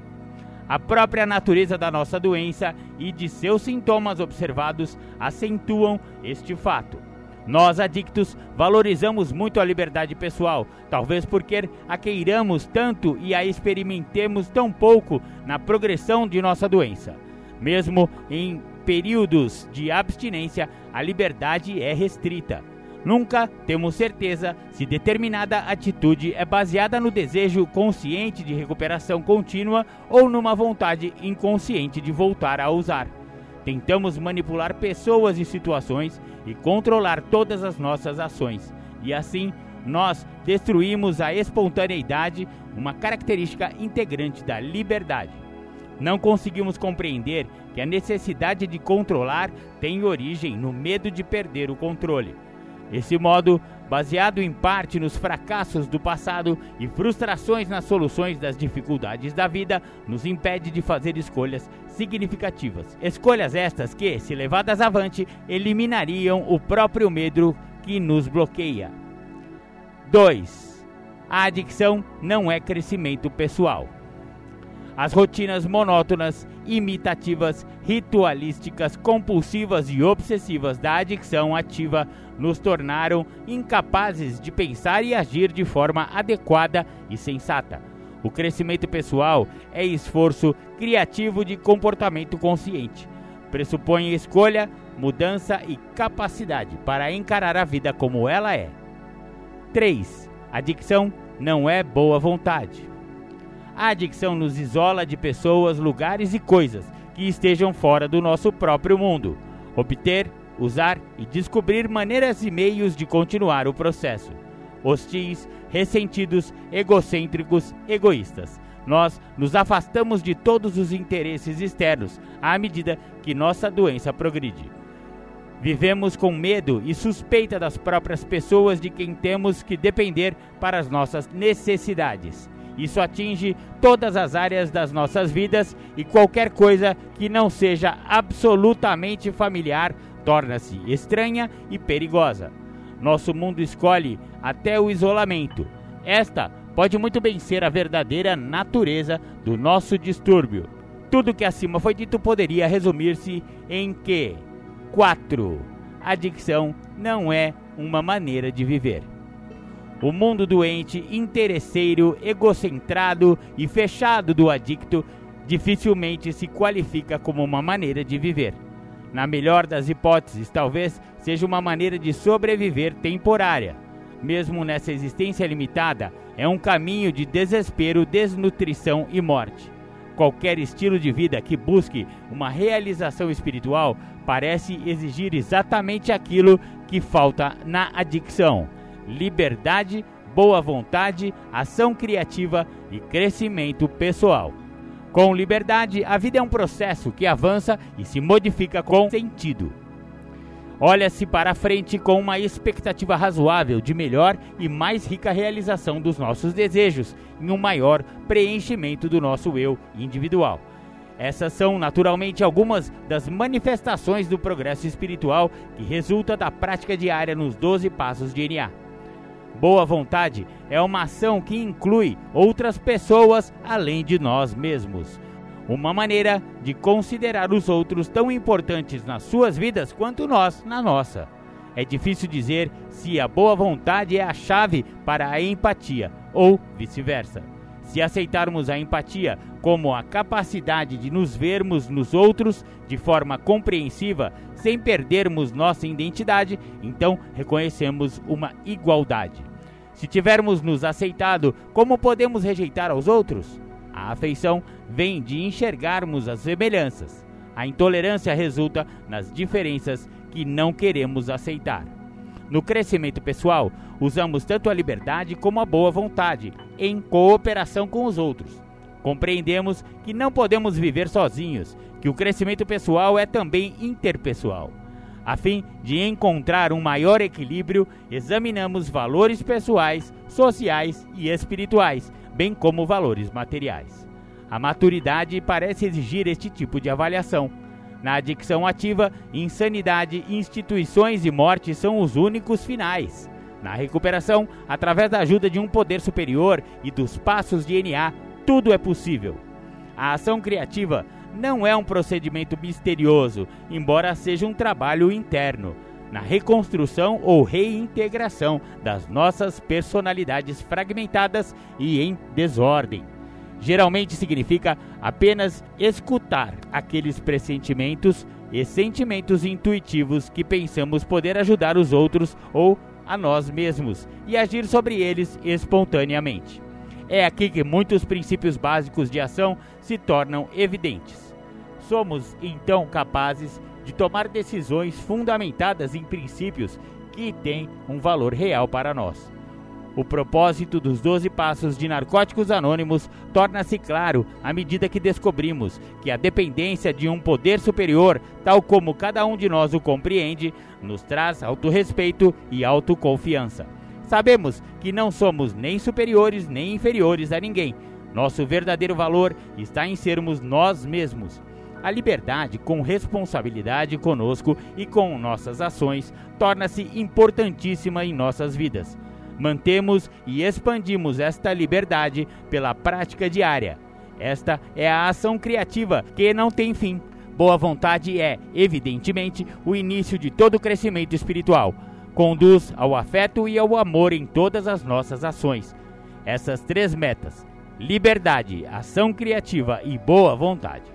A própria natureza da nossa doença e de seus sintomas observados acentuam este fato. Nós, adictos, valorizamos muito a liberdade pessoal, talvez porque a queiramos tanto e a experimentemos tão pouco na progressão de nossa doença. Mesmo em períodos de abstinência, a liberdade é restrita. Nunca temos certeza se determinada atitude é baseada no desejo consciente de recuperação contínua ou numa vontade inconsciente de voltar a usar. Tentamos manipular pessoas e situações e controlar todas as nossas ações, e assim nós destruímos a espontaneidade, uma característica integrante da liberdade. Não conseguimos compreender que a necessidade de controlar tem origem no medo de perder o controle. Esse modo, baseado em parte nos fracassos do passado e frustrações nas soluções das dificuldades da vida, nos impede de fazer escolhas significativas. Escolhas estas que, se levadas avante, eliminariam o próprio medo que nos bloqueia. 2. A adicção não é crescimento pessoal. As rotinas monótonas, imitativas, ritualísticas, compulsivas e obsessivas da adicção ativa nos tornaram incapazes de pensar e agir de forma adequada e sensata. O crescimento pessoal é esforço criativo de comportamento consciente. Pressupõe escolha, mudança e capacidade para encarar a vida como ela é. 3. Adicção não é boa vontade. A adicção nos isola de pessoas, lugares e coisas que estejam fora do nosso próprio mundo. Obter, usar e descobrir maneiras e meios de continuar o processo. Hostis, ressentidos, egocêntricos, egoístas. Nós nos afastamos de todos os interesses externos à medida que nossa doença progride. Vivemos com medo e suspeita das próprias pessoas de quem temos que depender para as nossas necessidades. Isso atinge todas as áreas das nossas vidas e qualquer coisa que não seja absolutamente familiar torna-se estranha e perigosa. Nosso mundo escolhe até o isolamento. Esta pode muito bem ser a verdadeira natureza do nosso distúrbio. Tudo que acima foi dito poderia resumir-se em que 4. Adicção não é uma maneira de viver. O mundo doente, interesseiro, egocentrado e fechado do adicto dificilmente se qualifica como uma maneira de viver. Na melhor das hipóteses, talvez seja uma maneira de sobreviver temporária. Mesmo nessa existência limitada, é um caminho de desespero, desnutrição e morte. Qualquer estilo de vida que busque uma realização espiritual parece exigir exatamente aquilo que falta na adicção liberdade, boa vontade, ação criativa e crescimento pessoal. Com liberdade, a vida é um processo que avança e se modifica com sentido. Olha-se para frente com uma expectativa razoável de melhor e mais rica realização dos nossos desejos e um maior preenchimento do nosso eu individual. Essas são naturalmente algumas das manifestações do progresso espiritual que resulta da prática diária nos 12 passos de NA. Boa vontade é uma ação que inclui outras pessoas além de nós mesmos. Uma maneira de considerar os outros tão importantes nas suas vidas quanto nós na nossa. É difícil dizer se a boa vontade é a chave para a empatia ou vice-versa. Se aceitarmos a empatia como a capacidade de nos vermos nos outros de forma compreensiva, sem perdermos nossa identidade, então reconhecemos uma igualdade. Se tivermos nos aceitado, como podemos rejeitar aos outros? A afeição vem de enxergarmos as semelhanças. A intolerância resulta nas diferenças que não queremos aceitar. No crescimento pessoal, usamos tanto a liberdade como a boa vontade, em cooperação com os outros. Compreendemos que não podemos viver sozinhos, que o crescimento pessoal é também interpessoal. A fim de encontrar um maior equilíbrio, examinamos valores pessoais, sociais e espirituais, bem como valores materiais. A maturidade parece exigir este tipo de avaliação. Na adicção ativa, insanidade, instituições e morte são os únicos finais. Na recuperação, através da ajuda de um poder superior e dos passos de NA, tudo é possível. A ação criativa não é um procedimento misterioso, embora seja um trabalho interno, na reconstrução ou reintegração das nossas personalidades fragmentadas e em desordem. Geralmente significa apenas escutar aqueles pressentimentos e sentimentos intuitivos que pensamos poder ajudar os outros ou a nós mesmos e agir sobre eles espontaneamente. É aqui que muitos princípios básicos de ação se tornam evidentes. Somos então capazes de tomar decisões fundamentadas em princípios que têm um valor real para nós. O propósito dos 12 passos de Narcóticos Anônimos torna-se claro à medida que descobrimos que a dependência de um poder superior, tal como cada um de nós o compreende, nos traz autorrespeito e autoconfiança. Sabemos que não somos nem superiores nem inferiores a ninguém. Nosso verdadeiro valor está em sermos nós mesmos. A liberdade, com responsabilidade conosco e com nossas ações, torna-se importantíssima em nossas vidas. Mantemos e expandimos esta liberdade pela prática diária. Esta é a ação criativa que não tem fim. Boa vontade é, evidentemente, o início de todo crescimento espiritual conduz ao afeto e ao amor em todas as nossas ações. Essas três metas, liberdade, ação criativa e boa vontade,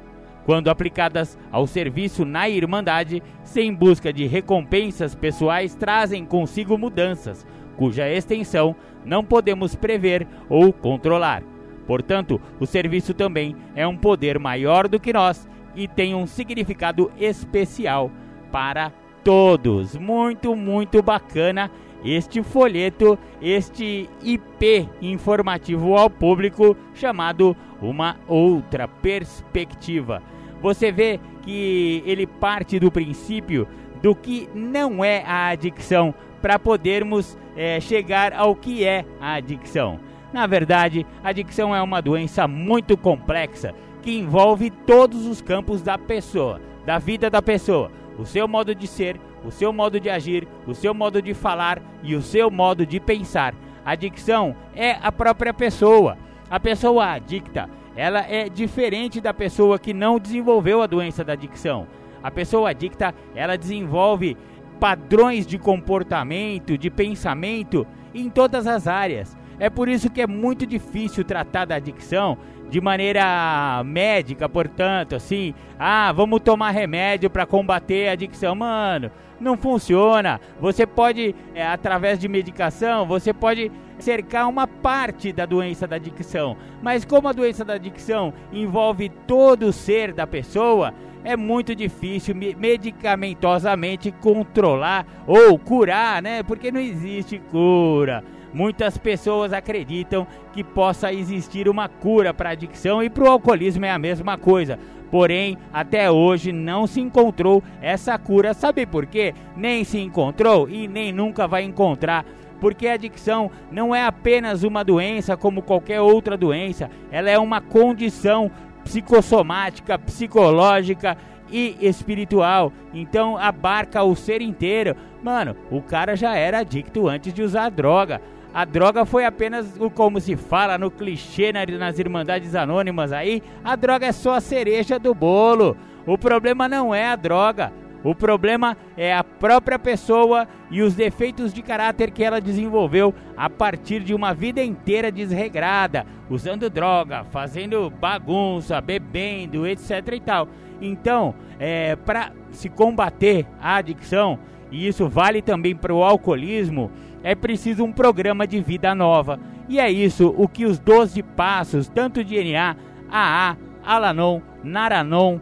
quando aplicadas ao serviço na Irmandade, sem busca de recompensas pessoais, trazem consigo mudanças, cuja extensão não podemos prever ou controlar. Portanto, o serviço também é um poder maior do que nós e tem um significado especial para todos. Muito, muito bacana este folheto, este IP informativo ao público chamado Uma Outra Perspectiva. Você vê que ele parte do princípio do que não é a adicção para podermos é, chegar ao que é a adicção. Na verdade, a adicção é uma doença muito complexa que envolve todos os campos da pessoa, da vida da pessoa o seu modo de ser, o seu modo de agir, o seu modo de falar e o seu modo de pensar. A adicção é a própria pessoa. A pessoa adicta, ela é diferente da pessoa que não desenvolveu a doença da adicção. A pessoa adicta, ela desenvolve padrões de comportamento, de pensamento em todas as áreas. É por isso que é muito difícil tratar da adicção de maneira médica, portanto, assim, ah, vamos tomar remédio para combater a adicção. Mano, não funciona. Você pode, é, através de medicação, você pode cercar uma parte da doença da adicção. Mas como a doença da adicção envolve todo o ser da pessoa, é muito difícil medicamentosamente controlar ou curar, né? Porque não existe cura. Muitas pessoas acreditam que possa existir uma cura para a adicção e para o alcoolismo é a mesma coisa. Porém, até hoje não se encontrou essa cura. Sabe por quê? Nem se encontrou e nem nunca vai encontrar porque a adicção não é apenas uma doença como qualquer outra doença, ela é uma condição psicossomática, psicológica e espiritual. Então abarca o ser inteiro. Mano, o cara já era adicto antes de usar droga. A droga foi apenas, como se fala no clichê nas Irmandades Anônimas aí, a droga é só a cereja do bolo. O problema não é a droga. O problema é a própria pessoa e os defeitos de caráter que ela desenvolveu a partir de uma vida inteira desregrada, usando droga, fazendo bagunça, bebendo, etc e tal. Então, é, para se combater a adicção, e isso vale também para o alcoolismo, é preciso um programa de vida nova. E é isso o que os 12 passos, tanto de NA, AA, Alanon, Naranon,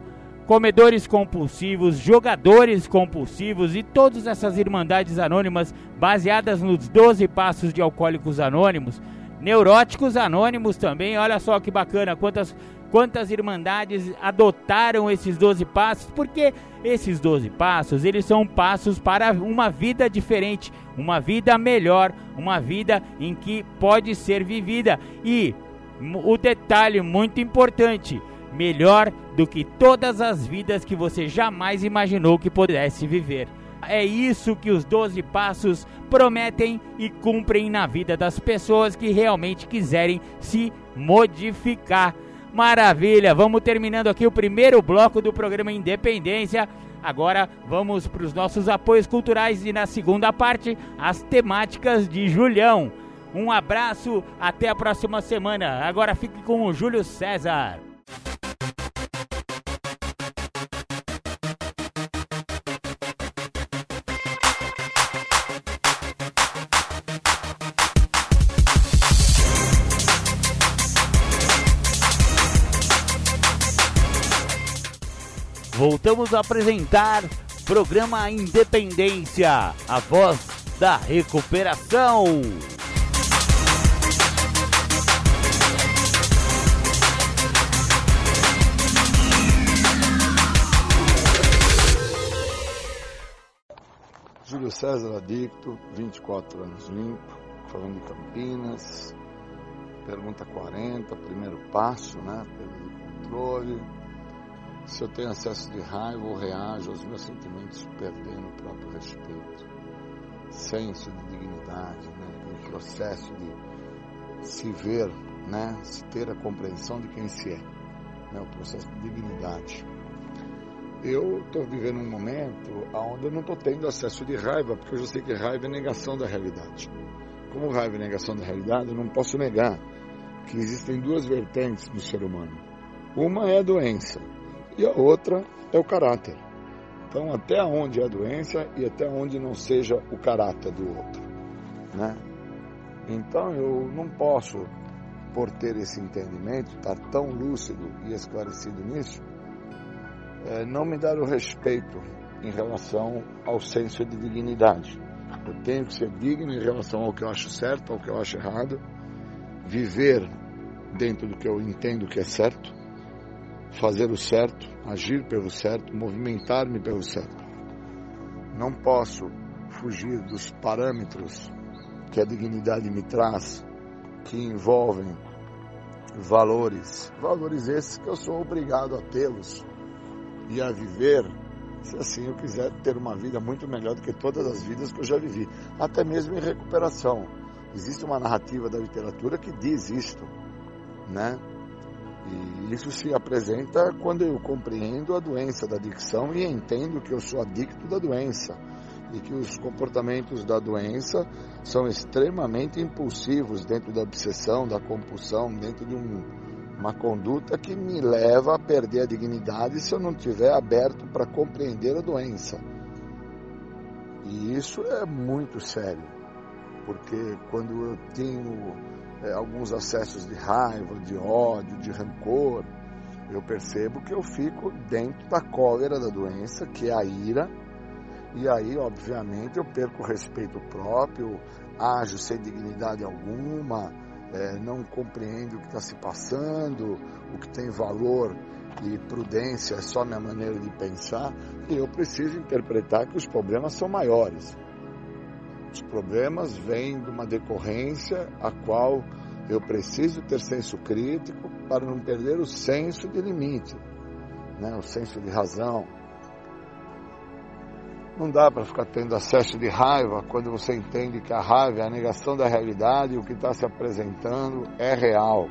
comedores compulsivos, jogadores compulsivos e todas essas irmandades anônimas baseadas nos 12 passos de alcoólicos anônimos, neuróticos anônimos também, olha só que bacana, quantas quantas irmandades adotaram esses 12 passos, porque esses 12 passos, eles são passos para uma vida diferente, uma vida melhor, uma vida em que pode ser vivida. E o detalhe muito importante, melhor do que todas as vidas que você jamais imaginou que pudesse viver. É isso que os 12 passos prometem e cumprem na vida das pessoas que realmente quiserem se modificar. Maravilha, vamos terminando aqui o primeiro bloco do programa Independência. Agora vamos para os nossos apoios culturais e na segunda parte as temáticas de Julião. Um abraço, até a próxima semana. Agora fique com o Júlio César. Voltamos a apresentar programa Independência, a voz da recuperação. Júlio César Adicto, 24 anos limpo, falando de Campinas. Pergunta 40, primeiro passo, né? Pelo controle se eu tenho acesso de raiva ou reajo aos meus sentimentos perdendo o próprio respeito, senso de dignidade, né? o processo de se ver, né? se ter a compreensão de quem se é, né? o processo de dignidade. Eu estou vivendo um momento onde eu não estou tendo acesso de raiva, porque eu já sei que raiva é negação da realidade. Como raiva é negação da realidade, eu não posso negar que existem duas vertentes do ser humano. Uma é a doença, e a outra é o caráter. Então, até onde é a doença e até onde não seja o caráter do outro, né? Então, eu não posso, por ter esse entendimento, estar tão lúcido e esclarecido nisso, é, não me dar o respeito em relação ao senso de dignidade. Eu tenho que ser digno em relação ao que eu acho certo, ao que eu acho errado, viver dentro do que eu entendo que é certo, fazer o certo, agir pelo certo, movimentar-me pelo certo. Não posso fugir dos parâmetros que a dignidade me traz, que envolvem valores, valores esses que eu sou obrigado a tê-los e a viver, se assim eu quiser ter uma vida muito melhor do que todas as vidas que eu já vivi, até mesmo em recuperação. Existe uma narrativa da literatura que diz isto, né? E isso se apresenta quando eu compreendo a doença da adicção e entendo que eu sou adicto da doença e que os comportamentos da doença são extremamente impulsivos dentro da obsessão, da compulsão, dentro de um, uma conduta que me leva a perder a dignidade se eu não estiver aberto para compreender a doença. E isso é muito sério, porque quando eu tenho é, alguns acessos de raiva, de ódio, de rancor, eu percebo que eu fico dentro da cólera da doença, que é a ira, e aí, obviamente, eu perco o respeito próprio, ajo sem dignidade alguma, é, não compreendo o que está se passando, o que tem valor e prudência é só minha maneira de pensar, e eu preciso interpretar que os problemas são maiores. Os problemas vêm de uma decorrência a qual eu preciso ter senso crítico para não perder o senso de limite, né? o senso de razão. Não dá para ficar tendo acesso de raiva quando você entende que a raiva é a negação da realidade e o que está se apresentando é real.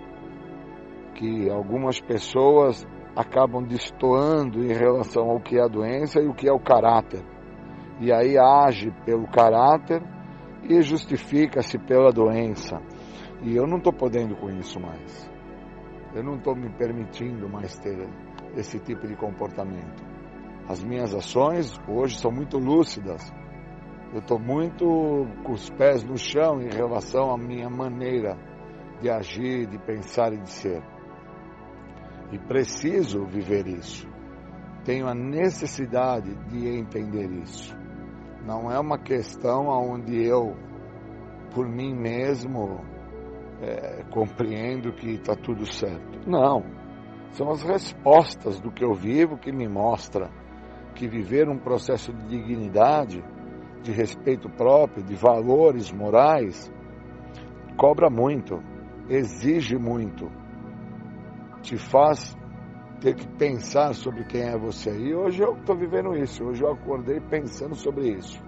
Que algumas pessoas acabam destoando em relação ao que é a doença e o que é o caráter e aí age pelo caráter e justifica-se pela doença. E eu não estou podendo com isso mais. Eu não estou me permitindo mais ter esse tipo de comportamento. As minhas ações hoje são muito lúcidas Eu estou muito com os pés no chão em relação à minha maneira de agir, de pensar e de ser. E preciso viver isso. Tenho a necessidade de entender isso. Não é uma questão onde eu, por mim mesmo, é, compreendo que está tudo certo. Não. São as respostas do que eu vivo que me mostra que viver um processo de dignidade, de respeito próprio, de valores morais, cobra muito, exige muito, te faz ter que pensar sobre quem é você. E hoje eu estou vivendo isso, hoje eu acordei pensando sobre isso.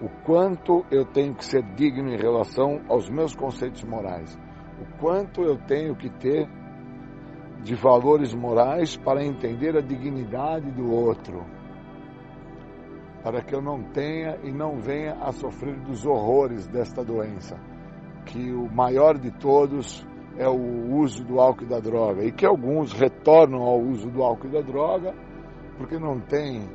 O quanto eu tenho que ser digno em relação aos meus conceitos morais, o quanto eu tenho que ter de valores morais para entender a dignidade do outro, para que eu não tenha e não venha a sofrer dos horrores desta doença, que o maior de todos é o uso do álcool e da droga, e que alguns retornam ao uso do álcool e da droga porque não têm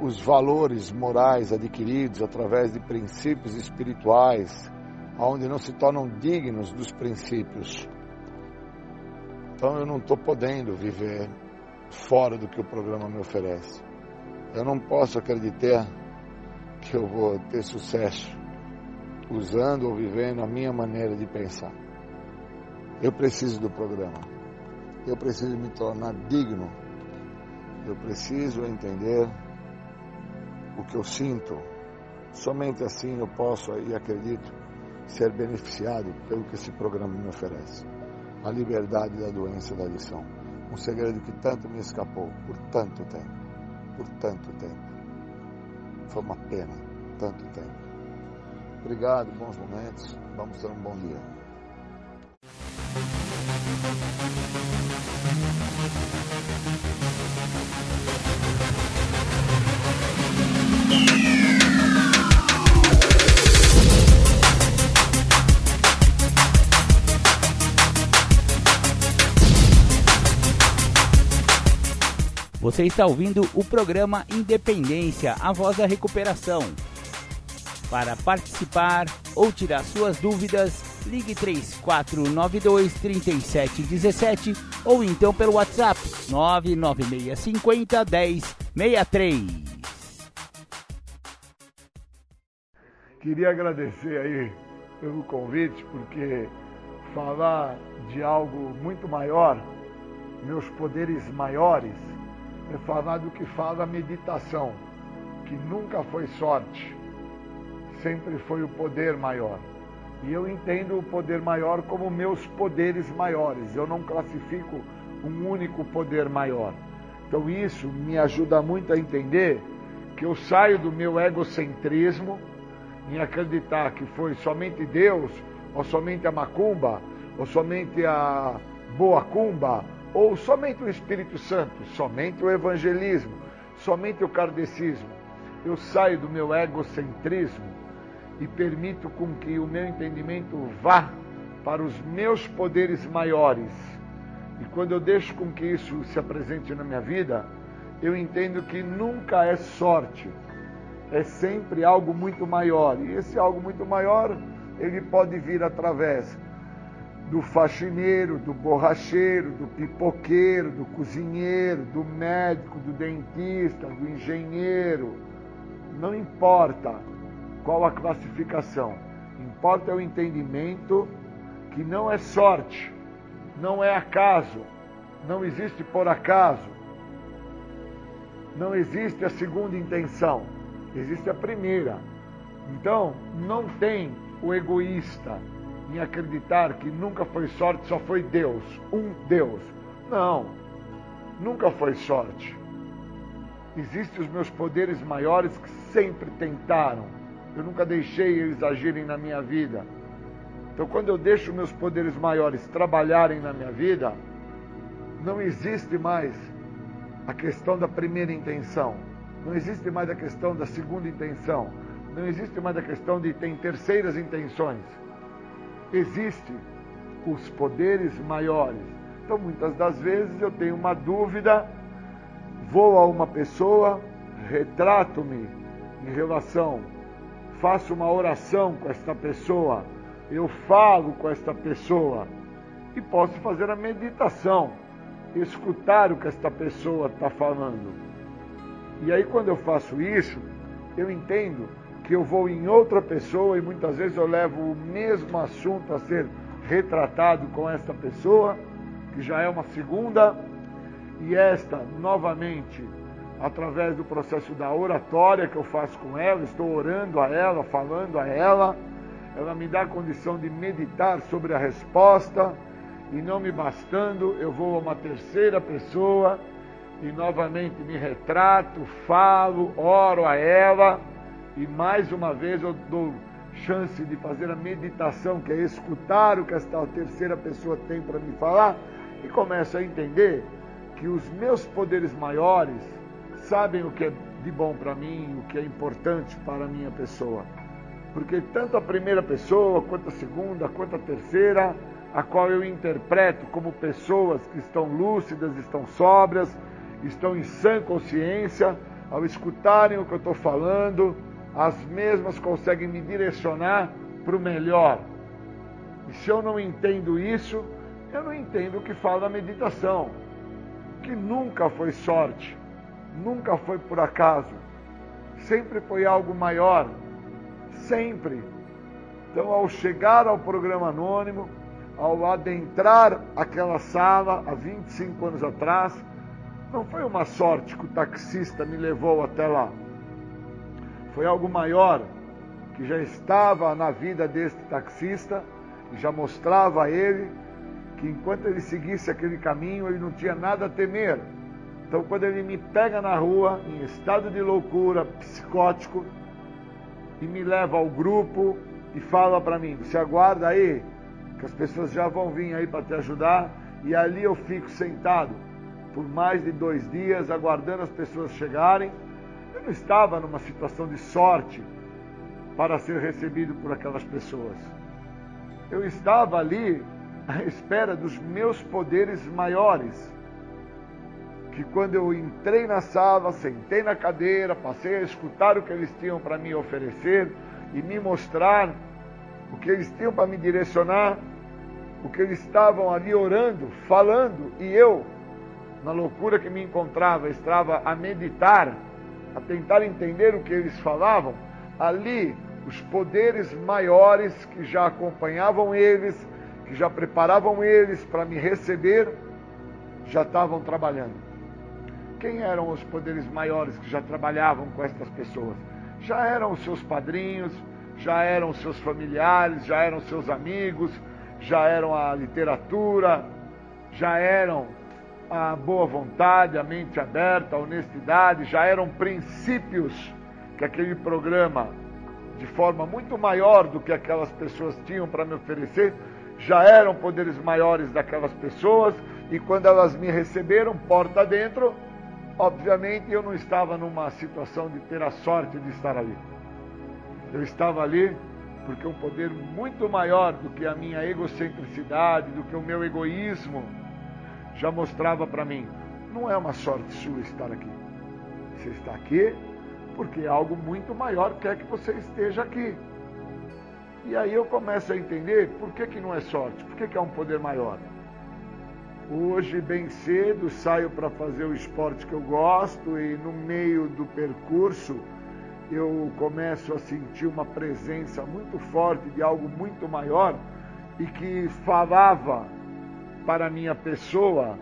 os valores morais adquiridos através de princípios espirituais, onde não se tornam dignos dos princípios. Então eu não estou podendo viver fora do que o programa me oferece. Eu não posso acreditar que eu vou ter sucesso usando ou vivendo a minha maneira de pensar. Eu preciso do programa. Eu preciso me tornar digno. Eu preciso entender o que eu sinto. Somente assim eu posso e acredito ser beneficiado pelo que esse programa me oferece a liberdade da doença da lição. Um segredo que tanto me escapou por tanto tempo. Por tanto tempo. Foi uma pena, tanto tempo. Obrigado, bons momentos. Vamos ter um bom dia. Você está ouvindo o programa Independência, a voz da recuperação. Para participar ou tirar suas dúvidas, ligue 3492 3717 ou então pelo WhatsApp 99650 1063. Queria agradecer aí pelo convite, porque falar de algo muito maior, meus poderes maiores, é falar do que fala a meditação, que nunca foi sorte, sempre foi o poder maior. E eu entendo o poder maior como meus poderes maiores. Eu não classifico um único poder maior. Então isso me ajuda muito a entender que eu saio do meu egocentrismo em acreditar que foi somente Deus, ou somente a macumba, ou somente a boa cumba, ou somente o Espírito Santo, somente o evangelismo, somente o kardecismo. Eu saio do meu egocentrismo e permito com que o meu entendimento vá para os meus poderes maiores. E quando eu deixo com que isso se apresente na minha vida, eu entendo que nunca é sorte, é sempre algo muito maior. E esse algo muito maior, ele pode vir através do faxineiro, do borracheiro, do pipoqueiro, do cozinheiro, do médico, do dentista, do engenheiro. Não importa qual a classificação, importa o entendimento que não é sorte, não é acaso, não existe por acaso, não existe a segunda intenção, existe a primeira. Então, não tem o egoísta, em acreditar que nunca foi sorte, só foi Deus, um Deus. Não, nunca foi sorte. Existem os meus poderes maiores que sempre tentaram. Eu nunca deixei eles agirem na minha vida. Então, quando eu deixo meus poderes maiores trabalharem na minha vida, não existe mais a questão da primeira intenção, não existe mais a questão da segunda intenção, não existe mais a questão de ter terceiras intenções existem os poderes maiores. Então, muitas das vezes eu tenho uma dúvida, vou a uma pessoa, retrato-me em relação, faço uma oração com esta pessoa, eu falo com esta pessoa e posso fazer a meditação, escutar o que esta pessoa está falando. E aí, quando eu faço isso, eu entendo que eu vou em outra pessoa e muitas vezes eu levo o mesmo assunto a ser retratado com esta pessoa, que já é uma segunda, e esta novamente, através do processo da oratória que eu faço com ela, estou orando a ela, falando a ela, ela me dá a condição de meditar sobre a resposta, e não me bastando, eu vou a uma terceira pessoa e novamente me retrato, falo, oro a ela. E mais uma vez eu dou chance de fazer a meditação, que é escutar o que esta terceira pessoa tem para me falar, e começo a entender que os meus poderes maiores sabem o que é de bom para mim, o que é importante para a minha pessoa. Porque tanto a primeira pessoa, quanto a segunda, quanto a terceira, a qual eu interpreto como pessoas que estão lúcidas, estão sóbrias, estão em sã consciência, ao escutarem o que eu estou falando, as mesmas conseguem me direcionar para o melhor. E se eu não entendo isso, eu não entendo o que fala a meditação, que nunca foi sorte, nunca foi por acaso, sempre foi algo maior, sempre. Então, ao chegar ao programa anônimo, ao adentrar aquela sala há 25 anos atrás, não foi uma sorte que o taxista me levou até lá foi algo maior que já estava na vida deste taxista e já mostrava a ele que enquanto ele seguisse aquele caminho, ele não tinha nada a temer. Então, quando ele me pega na rua, em estado de loucura, psicótico, e me leva ao grupo e fala para mim: Você aguarda aí, que as pessoas já vão vir aí para te ajudar. E ali eu fico sentado por mais de dois dias, aguardando as pessoas chegarem eu não estava numa situação de sorte para ser recebido por aquelas pessoas. Eu estava ali à espera dos meus poderes maiores. Que quando eu entrei na sala, sentei na cadeira, passei a escutar o que eles tinham para me oferecer e me mostrar o que eles tinham para me direcionar, o que eles estavam ali orando, falando, e eu, na loucura que me encontrava, estava a meditar a tentar entender o que eles falavam, ali os poderes maiores que já acompanhavam eles, que já preparavam eles para me receber, já estavam trabalhando. Quem eram os poderes maiores que já trabalhavam com estas pessoas? Já eram seus padrinhos, já eram seus familiares, já eram seus amigos, já eram a literatura, já eram a boa vontade, a mente aberta, a honestidade, já eram princípios que aquele programa, de forma muito maior do que aquelas pessoas tinham para me oferecer, já eram poderes maiores daquelas pessoas, e quando elas me receberam, porta dentro, obviamente eu não estava numa situação de ter a sorte de estar ali. Eu estava ali porque um poder muito maior do que a minha egocentricidade, do que o meu egoísmo, já mostrava para mim: não é uma sorte sua estar aqui. Você está aqui porque algo muito maior quer que você esteja aqui. E aí eu começo a entender por que, que não é sorte, por que, que é um poder maior. Hoje, bem cedo, saio para fazer o esporte que eu gosto e no meio do percurso eu começo a sentir uma presença muito forte de algo muito maior e que falava para a minha pessoa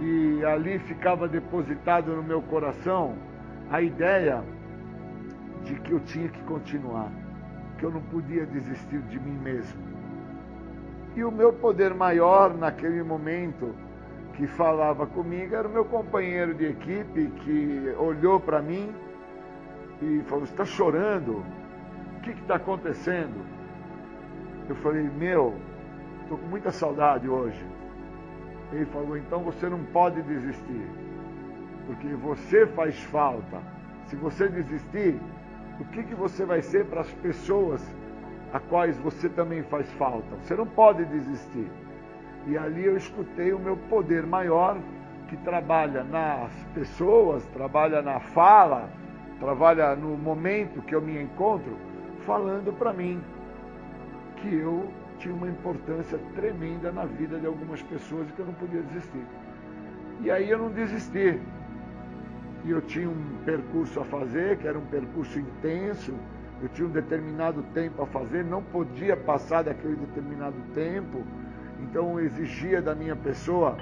e ali ficava depositado no meu coração a ideia de que eu tinha que continuar, que eu não podia desistir de mim mesmo. E o meu poder maior naquele momento que falava comigo era o meu companheiro de equipe que olhou para mim e falou: Está chorando? O que está acontecendo? Eu falei: Meu, estou com muita saudade hoje. Ele falou: então você não pode desistir, porque você faz falta. Se você desistir, o que, que você vai ser para as pessoas a quais você também faz falta? Você não pode desistir. E ali eu escutei o meu poder maior, que trabalha nas pessoas, trabalha na fala, trabalha no momento que eu me encontro, falando para mim que eu tinha uma importância tremenda na vida de algumas pessoas e que eu não podia desistir. E aí eu não desisti. E eu tinha um percurso a fazer, que era um percurso intenso, eu tinha um determinado tempo a fazer, não podia passar daquele determinado tempo, então exigia da minha pessoa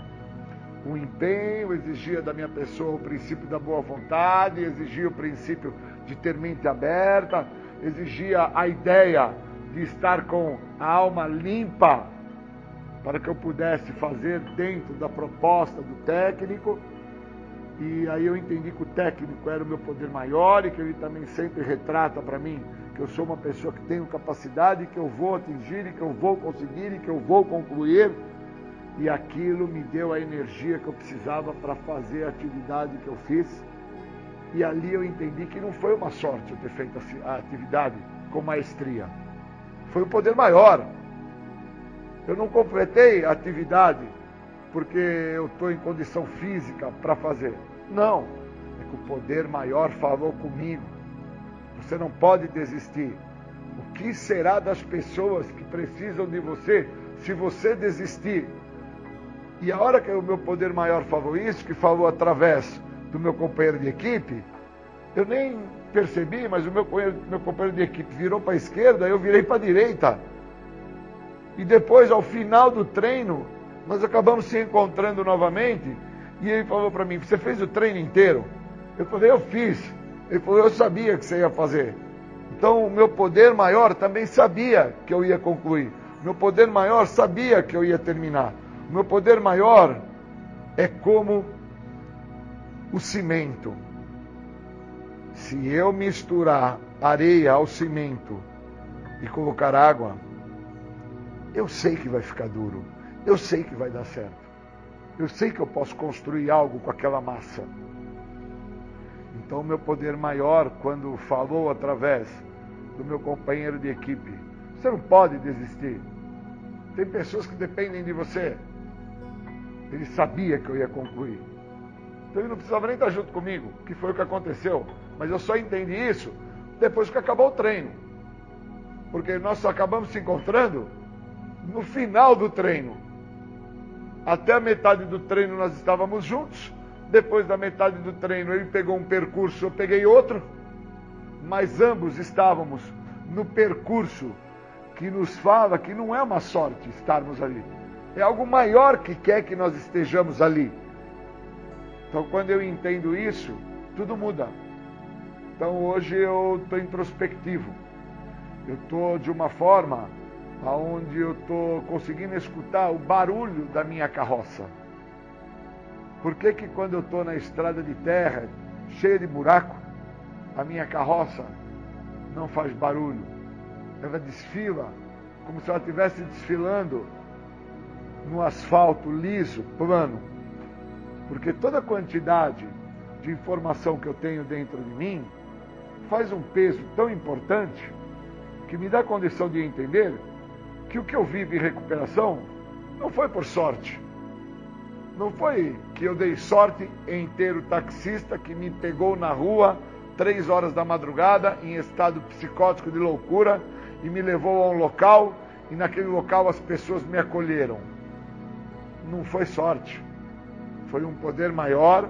um empenho, exigia da minha pessoa o princípio da boa vontade, exigia o princípio de ter mente aberta, exigia a ideia de estar com a alma limpa para que eu pudesse fazer dentro da proposta do técnico. E aí eu entendi que o técnico era o meu poder maior e que ele também sempre retrata para mim que eu sou uma pessoa que tenho capacidade, que eu vou atingir e que eu vou conseguir e que eu vou concluir. E aquilo me deu a energia que eu precisava para fazer a atividade que eu fiz. E ali eu entendi que não foi uma sorte eu ter feito a atividade com maestria. Foi um poder maior. Eu não completei a atividade porque eu estou em condição física para fazer. Não. É que o poder maior falou comigo. Você não pode desistir. O que será das pessoas que precisam de você se você desistir? E a hora que o meu poder maior falou isso, que falou através do meu companheiro de equipe, eu nem percebi, mas o meu, meu companheiro de equipe virou para a esquerda, eu virei para a direita. E depois, ao final do treino, nós acabamos se encontrando novamente. E ele falou para mim: Você fez o treino inteiro? Eu falei: Eu fiz. Ele falou: Eu sabia que você ia fazer. Então, o meu poder maior também sabia que eu ia concluir. Meu poder maior sabia que eu ia terminar. Meu poder maior é como o cimento. Se eu misturar areia ao cimento e colocar água, eu sei que vai ficar duro. Eu sei que vai dar certo. Eu sei que eu posso construir algo com aquela massa. Então, o meu poder maior, quando falou através do meu companheiro de equipe, você não pode desistir. Tem pessoas que dependem de você. Ele sabia que eu ia concluir. Então ele não precisava nem estar junto comigo, que foi o que aconteceu. Mas eu só entendi isso depois que acabou o treino. Porque nós só acabamos se encontrando no final do treino. Até a metade do treino nós estávamos juntos. Depois da metade do treino, ele pegou um percurso, eu peguei outro. Mas ambos estávamos no percurso que nos fala que não é uma sorte estarmos ali. É algo maior que quer que nós estejamos ali. Então, quando eu entendo isso, tudo muda. Então, hoje eu estou introspectivo. Eu estou de uma forma aonde eu estou conseguindo escutar o barulho da minha carroça. Por que, que quando eu estou na estrada de terra, cheia de buraco, a minha carroça não faz barulho? Ela desfila como se ela estivesse desfilando no asfalto liso, plano. Porque toda a quantidade de informação que eu tenho dentro de mim faz um peso tão importante que me dá condição de entender que o que eu vivo em recuperação não foi por sorte. Não foi que eu dei sorte em ter o taxista que me pegou na rua três horas da madrugada em estado psicótico de loucura e me levou a um local e naquele local as pessoas me acolheram. Não foi sorte. Foi um poder maior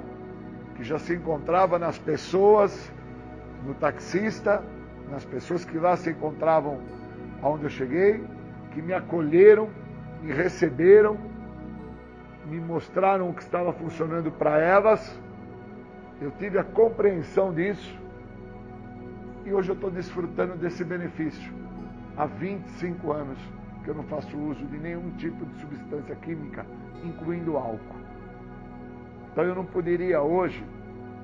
que já se encontrava nas pessoas, no taxista, nas pessoas que lá se encontravam aonde eu cheguei que me acolheram, me receberam, me mostraram o que estava funcionando para elas. Eu tive a compreensão disso e hoje eu estou desfrutando desse benefício. Há 25 anos que eu não faço uso de nenhum tipo de substância química, incluindo álcool. Então eu não poderia hoje,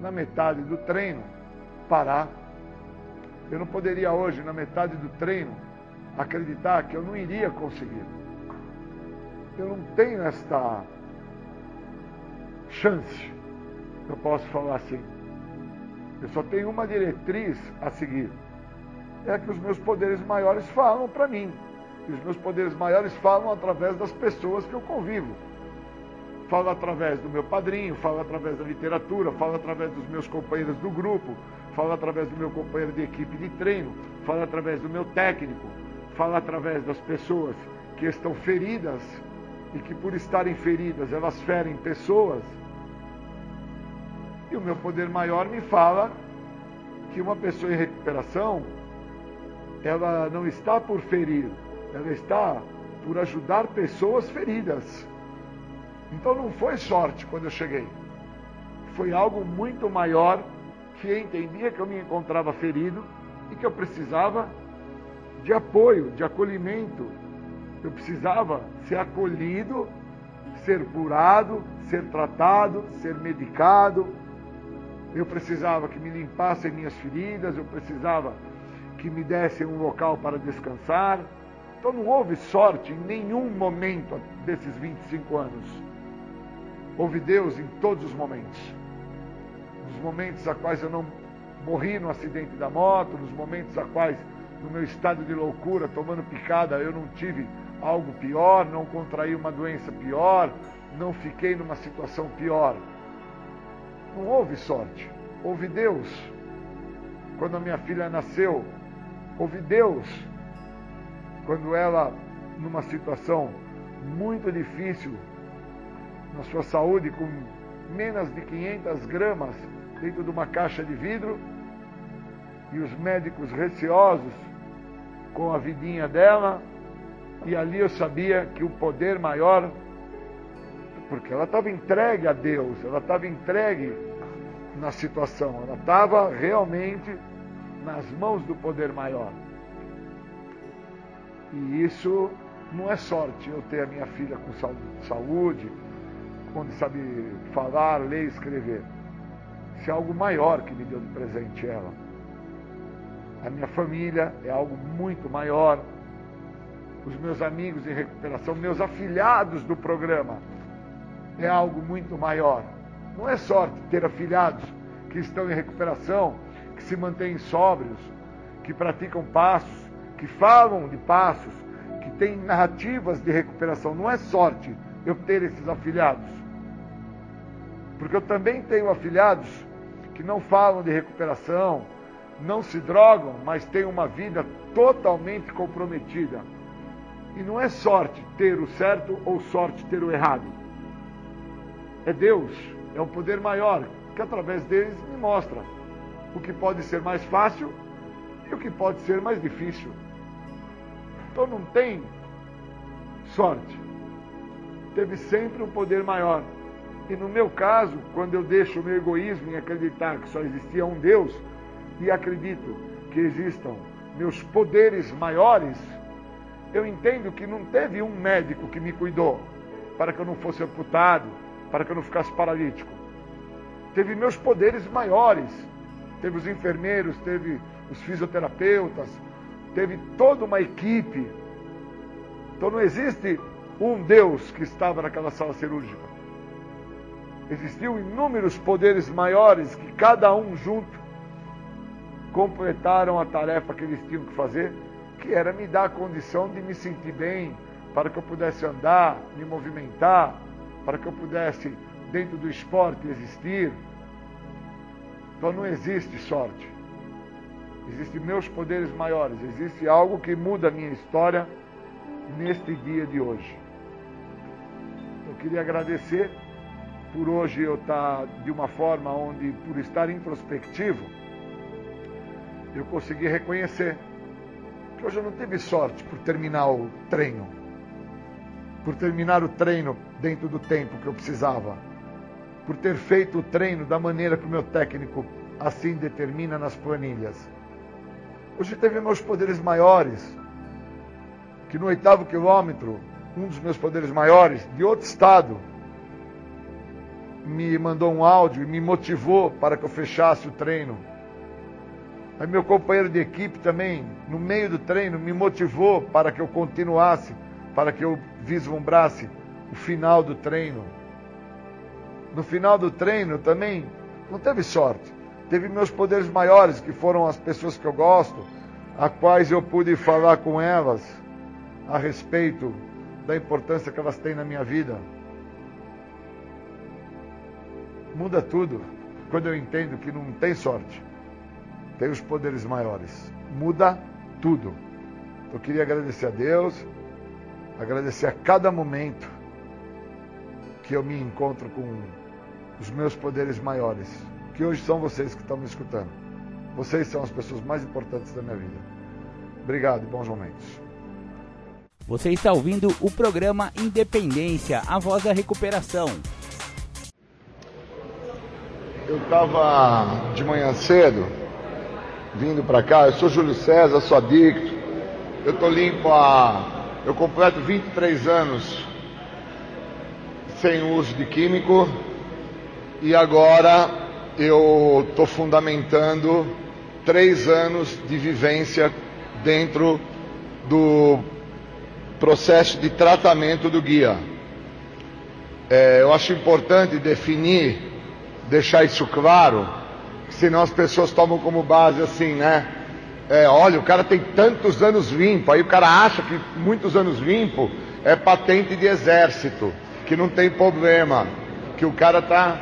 na metade do treino, parar. Eu não poderia hoje, na metade do treino, acreditar que eu não iria conseguir. Eu não tenho esta chance, eu posso falar assim. Eu só tenho uma diretriz a seguir. É que os meus poderes maiores falam para mim. E os meus poderes maiores falam através das pessoas que eu convivo. Falo através do meu padrinho, falo através da literatura, falo através dos meus companheiros do grupo, fala através do meu companheiro de equipe de treino, fala através do meu técnico, fala através das pessoas que estão feridas e que por estarem feridas elas ferem pessoas. E o meu poder maior me fala que uma pessoa em recuperação, ela não está por ferir, ela está por ajudar pessoas feridas. Então não foi sorte quando eu cheguei. Foi algo muito maior que entendia que eu me encontrava ferido e que eu precisava de apoio, de acolhimento. Eu precisava ser acolhido, ser curado, ser tratado, ser medicado. Eu precisava que me limpassem minhas feridas, eu precisava que me dessem um local para descansar. Então não houve sorte em nenhum momento desses 25 anos. Houve Deus em todos os momentos. Nos momentos a quais eu não morri no acidente da moto, nos momentos a quais, no meu estado de loucura, tomando picada, eu não tive algo pior, não contraí uma doença pior, não fiquei numa situação pior. Não houve sorte, houve Deus. Quando a minha filha nasceu, houve Deus. Quando ela, numa situação muito difícil, na sua saúde com menos de 500 gramas dentro de uma caixa de vidro e os médicos receosos com a vidinha dela e ali eu sabia que o poder maior porque ela estava entregue a Deus, ela estava entregue na situação, ela estava realmente nas mãos do poder maior. E isso não é sorte eu ter a minha filha com saúde, onde sabe falar, ler escrever. Isso é algo maior que me deu de presente ela. A minha família é algo muito maior. Os meus amigos em recuperação, meus afilhados do programa, é algo muito maior. Não é sorte ter afilhados que estão em recuperação, que se mantêm sóbrios, que praticam passos, que falam de passos, que têm narrativas de recuperação. Não é sorte eu ter esses afilhados. Porque eu também tenho afilhados que não falam de recuperação, não se drogam, mas têm uma vida totalmente comprometida. E não é sorte ter o certo ou sorte ter o errado. É Deus, é um poder maior que através deles me mostra o que pode ser mais fácil e o que pode ser mais difícil. Então não tem sorte. Teve sempre um poder maior. E no meu caso, quando eu deixo o meu egoísmo em acreditar que só existia um Deus e acredito que existam meus poderes maiores, eu entendo que não teve um médico que me cuidou para que eu não fosse amputado, para que eu não ficasse paralítico. Teve meus poderes maiores. Teve os enfermeiros, teve os fisioterapeutas, teve toda uma equipe. Então não existe um Deus que estava naquela sala cirúrgica existiam inúmeros poderes maiores que cada um junto completaram a tarefa que eles tinham que fazer, que era me dar a condição de me sentir bem, para que eu pudesse andar, me movimentar, para que eu pudesse, dentro do esporte, existir. Então não existe sorte. Existem meus poderes maiores, existe algo que muda a minha história neste dia de hoje. Eu queria agradecer por hoje eu estar de uma forma onde, por estar introspectivo, eu consegui reconhecer que hoje eu não tive sorte por terminar o treino, por terminar o treino dentro do tempo que eu precisava, por ter feito o treino da maneira que o meu técnico assim determina nas planilhas. Hoje teve meus poderes maiores, que no oitavo quilômetro, um dos meus poderes maiores, de outro estado, me mandou um áudio e me motivou para que eu fechasse o treino. Aí meu companheiro de equipe também, no meio do treino, me motivou para que eu continuasse, para que eu vislumbrasse o final do treino. No final do treino também não teve sorte. Teve meus poderes maiores, que foram as pessoas que eu gosto, a quais eu pude falar com elas a respeito da importância que elas têm na minha vida muda tudo quando eu entendo que não tem sorte. Tem os poderes maiores. Muda tudo. Eu queria agradecer a Deus, agradecer a cada momento que eu me encontro com os meus poderes maiores, que hoje são vocês que estão me escutando. Vocês são as pessoas mais importantes da minha vida. Obrigado e bons momentos. Você está ouvindo o programa Independência, a voz da recuperação. Eu estava de manhã cedo vindo para cá. Eu sou Júlio César, sou adicto. Eu estou limpo há. Eu completo 23 anos sem uso de químico e agora eu estou fundamentando três anos de vivência dentro do processo de tratamento do guia. É, eu acho importante definir, deixar isso claro, senão as pessoas tomam como base assim, né? É, olha, o cara tem tantos anos limpo, aí o cara acha que muitos anos limpo é patente de exército, que não tem problema, que o cara tá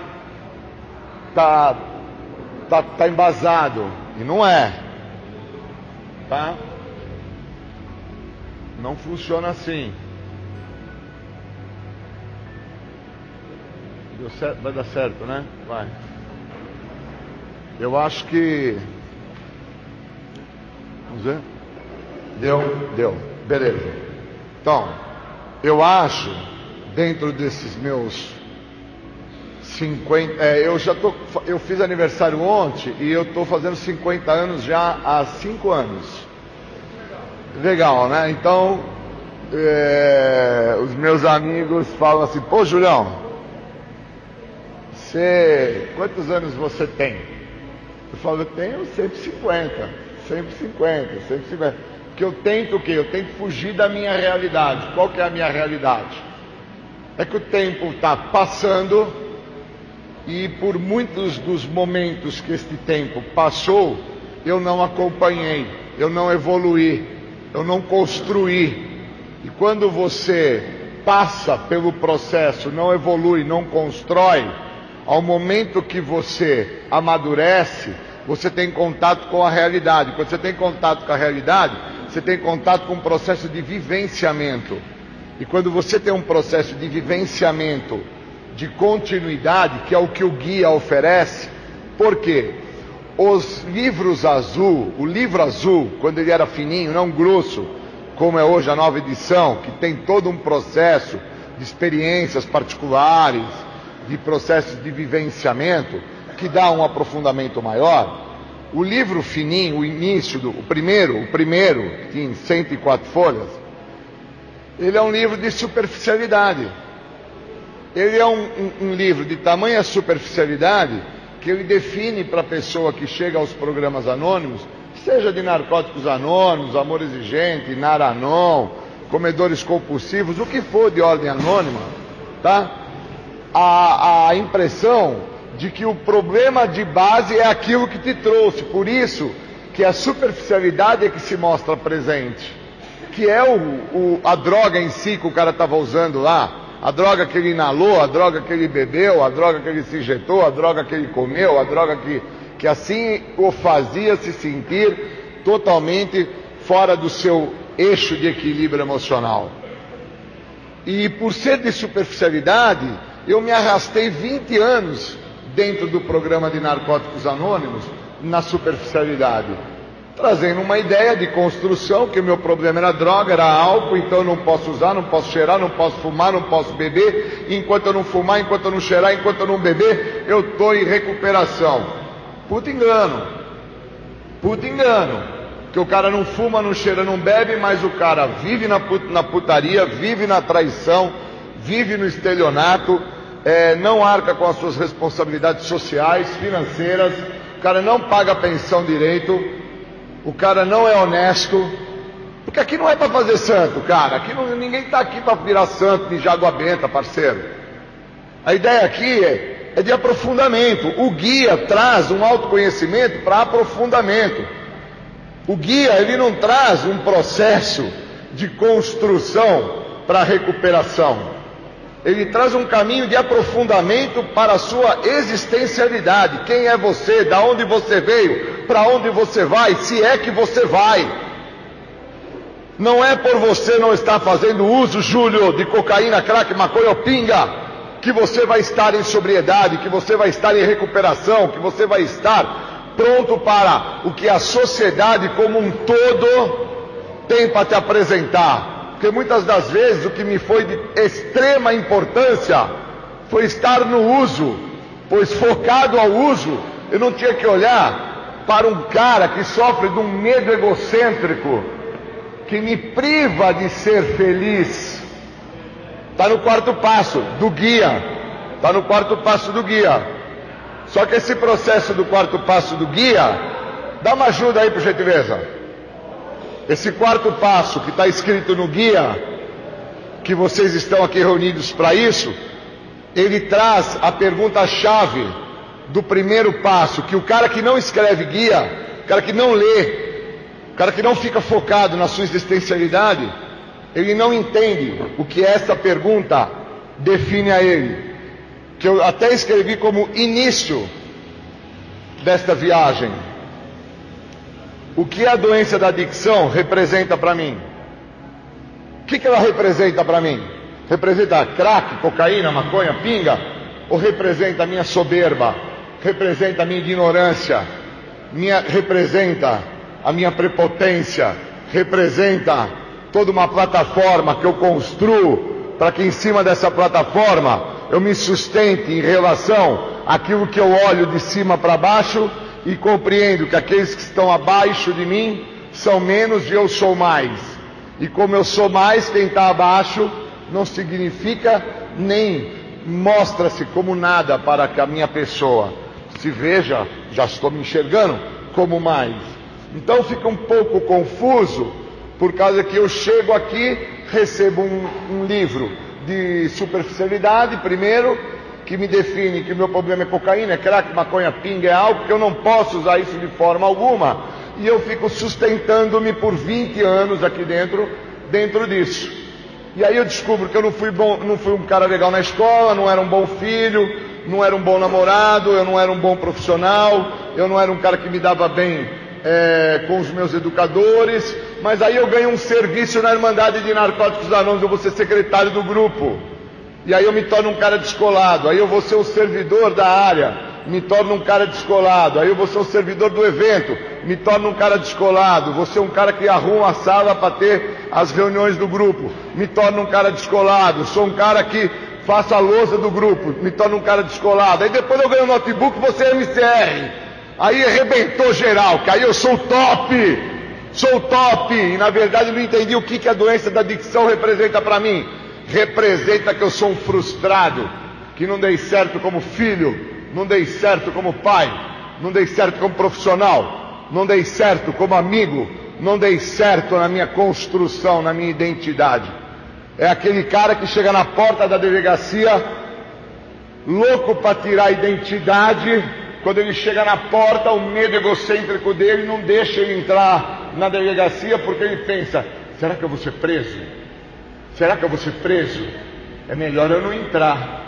tá tá, tá embasado e não é, tá? Não funciona assim. Vai dar certo, né? Vai. Eu acho que. Vamos ver? Deu? Deu. Beleza. Então, eu acho, dentro desses meus 50. É, eu já tô. Eu fiz aniversário ontem e eu estou fazendo 50 anos já há 5 anos. Legal, né? Então, é, os meus amigos falam assim: pô, Julião, você. Quantos anos você tem? Eu falo: eu tenho 150, 150, 150. Porque eu tento o quê? Eu tento fugir da minha realidade. Qual que é a minha realidade? É que o tempo está passando e por muitos dos momentos que este tempo passou, eu não acompanhei, eu não evoluí, eu não construí. E quando você passa pelo processo, não evolui, não constrói, ao momento que você amadurece, você tem contato com a realidade. Quando você tem contato com a realidade, você tem contato com um processo de vivenciamento. E quando você tem um processo de vivenciamento, de continuidade, que é o que o guia oferece, por quê? Os livros azul, o livro azul, quando ele era fininho, não grosso, como é hoje a nova edição, que tem todo um processo de experiências particulares, de processos de vivenciamento, que dá um aprofundamento maior. O livro fininho, o início, do, o primeiro, o primeiro, que tem 104 folhas, ele é um livro de superficialidade. Ele é um, um, um livro de tamanha superficialidade que ele define para a pessoa que chega aos programas anônimos, seja de narcóticos anônimos, amor exigente, naranon, comedores compulsivos, o que for de ordem anônima, tá? A, a impressão de que o problema de base é aquilo que te trouxe, por isso que a superficialidade é que se mostra presente, que é o, o a droga em si que o cara estava usando lá, a droga que ele inalou, a droga que ele bebeu, a droga que ele se injetou, a droga que ele comeu, a droga que, que assim o fazia se sentir totalmente fora do seu eixo de equilíbrio emocional. E por ser de superficialidade, eu me arrastei 20 anos dentro do programa de Narcóticos Anônimos na superficialidade trazendo uma ideia de construção, que o meu problema era droga, era álcool, então eu não posso usar, não posso cheirar, não posso fumar, não posso beber, enquanto eu não fumar, enquanto eu não cheirar, enquanto eu não beber, eu estou em recuperação. Puta engano. Puta engano. Que o cara não fuma, não cheira, não bebe, mas o cara vive na, put na putaria, vive na traição, vive no estelionato, é, não arca com as suas responsabilidades sociais, financeiras, o cara não paga pensão direito, o cara não é honesto, porque aqui não é para fazer santo, cara. Aqui não, ninguém está aqui para virar santo de água benta, parceiro. A ideia aqui é, é de aprofundamento. O guia traz um autoconhecimento para aprofundamento. O guia ele não traz um processo de construção para recuperação. Ele traz um caminho de aprofundamento para a sua existencialidade. Quem é você? Da onde você veio? Para onde você vai? Se é que você vai. Não é por você não estar fazendo uso, Júlio, de cocaína, crack, maconha ou pinga, que você vai estar em sobriedade, que você vai estar em recuperação, que você vai estar pronto para o que a sociedade como um todo tem para te apresentar porque muitas das vezes o que me foi de extrema importância foi estar no uso, pois focado ao uso, eu não tinha que olhar para um cara que sofre de um medo egocêntrico, que me priva de ser feliz. Está no quarto passo do guia. Está no quarto passo do guia. Só que esse processo do quarto passo do guia, dá uma ajuda aí, por gentileza. Esse quarto passo que está escrito no guia, que vocês estão aqui reunidos para isso, ele traz a pergunta-chave do primeiro passo, que o cara que não escreve guia, o cara que não lê, o cara que não fica focado na sua existencialidade, ele não entende o que essa pergunta define a ele. Que eu até escrevi como início desta viagem. O que a doença da adicção representa para mim? O que, que ela representa para mim? Representa crack, cocaína, maconha, pinga? Ou representa a minha soberba? Representa a minha ignorância? Minha, representa a minha prepotência? Representa toda uma plataforma que eu construo para que em cima dessa plataforma eu me sustente em relação àquilo que eu olho de cima para baixo e compreendo que aqueles que estão abaixo de mim são menos e eu sou mais. E como eu sou mais, quem está abaixo não significa nem mostra-se como nada para a minha pessoa. Se veja, já estou me enxergando como mais. Então fica um pouco confuso, por causa que eu chego aqui, recebo um, um livro de superficialidade, primeiro, que me define que o meu problema é cocaína, é crack, maconha, pinga, é álcool, que eu não posso usar isso de forma alguma. E eu fico sustentando-me por 20 anos aqui dentro, dentro disso. E aí eu descubro que eu não fui, bom, não fui um cara legal na escola, não era um bom filho, não era um bom namorado, eu não era um bom profissional, eu não era um cara que me dava bem é, com os meus educadores, mas aí eu ganho um serviço na Irmandade de Narcóticos Anônimos, eu vou ser secretário do grupo. E aí eu me torno um cara descolado. Aí eu vou ser o servidor da área, me torno um cara descolado. Aí eu vou ser o servidor do evento, me torno um cara descolado. Vou ser um cara que arruma a sala para ter as reuniões do grupo, me torno um cara descolado. Sou um cara que faço a lousa do grupo, me torno um cara descolado. Aí depois eu ganho o notebook, você é MCR. Aí arrebentou geral, que aí eu sou top. Sou top, e na verdade não entendi o que, que a doença da adicção representa para mim representa que eu sou um frustrado, que não dei certo como filho, não dei certo como pai, não dei certo como profissional, não dei certo como amigo, não dei certo na minha construção, na minha identidade. É aquele cara que chega na porta da delegacia, louco para tirar a identidade, quando ele chega na porta, o medo egocêntrico dele não deixa ele entrar na delegacia porque ele pensa: será que eu vou ser preso? Será que eu vou ser preso? É melhor eu não entrar,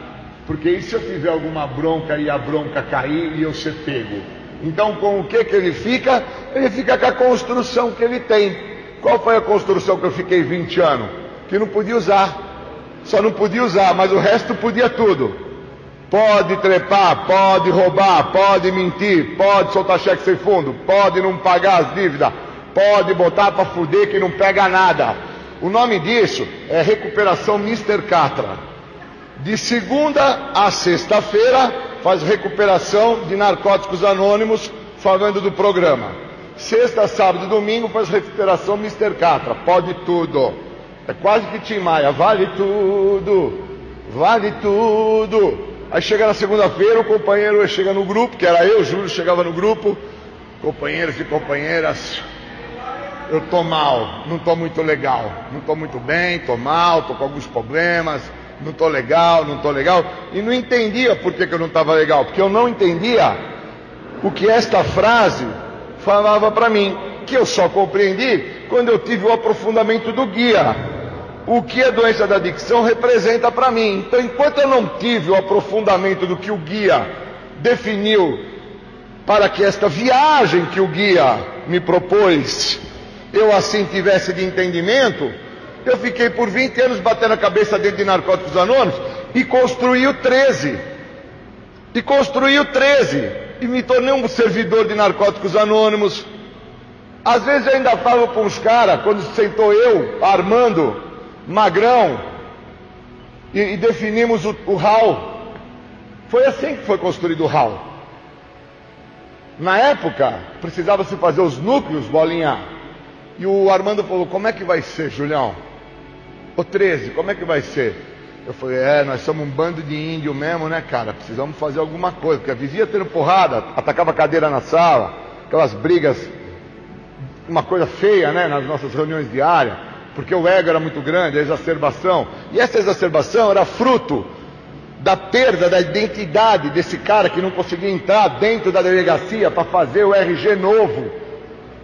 porque e se eu tiver alguma bronca e a bronca cair e eu ser pego? Então, com o que que ele fica? Ele fica com a construção que ele tem. Qual foi a construção que eu fiquei 20 anos? Que não podia usar. Só não podia usar, mas o resto podia tudo. Pode trepar, pode roubar, pode mentir, pode soltar cheque sem fundo, pode não pagar as dívidas, pode botar para fuder que não pega nada o nome disso é Recuperação Mr. Catra. De segunda a sexta-feira faz recuperação de narcóticos anônimos, falando do programa. Sexta, sábado e domingo faz recuperação Mr. Catra. Pode tudo. É quase que Tim Maia. Vale tudo. Vale tudo. Aí chega na segunda-feira, o companheiro chega no grupo, que era eu, Júlio, chegava no grupo. Companheiros e companheiras, eu tô mal, não tô muito legal, não tô muito bem, tô mal, tô com alguns problemas, não tô legal, não tô legal, e não entendia por que, que eu não estava legal, porque eu não entendia o que esta frase falava para mim, que eu só compreendi quando eu tive o aprofundamento do guia. o que a doença da adicção representa para mim. Então, enquanto eu não tive o aprofundamento do que o guia definiu para que esta viagem que o guia me propôs, eu assim tivesse de entendimento, eu fiquei por 20 anos batendo a cabeça dentro de Narcóticos Anônimos e construí o 13. E construí o 13. E me tornei um servidor de Narcóticos Anônimos. Às vezes eu ainda falo para uns caras, quando sentou eu, Armando, Magrão, e, e definimos o, o. Foi assim que foi construído o HAL. Na época, precisava se fazer os núcleos, bolinha. E o Armando falou: Como é que vai ser, Julião? O 13, como é que vai ser? Eu falei, é, nós somos um bando de índio mesmo, né, cara? Precisamos fazer alguma coisa, porque vivia tendo porrada, atacava a cadeira na sala, aquelas brigas, uma coisa feia, né, nas nossas reuniões diárias, porque o ego era muito grande, a exacerbação. E essa exacerbação era fruto da perda da identidade desse cara que não conseguia entrar dentro da delegacia para fazer o RG novo.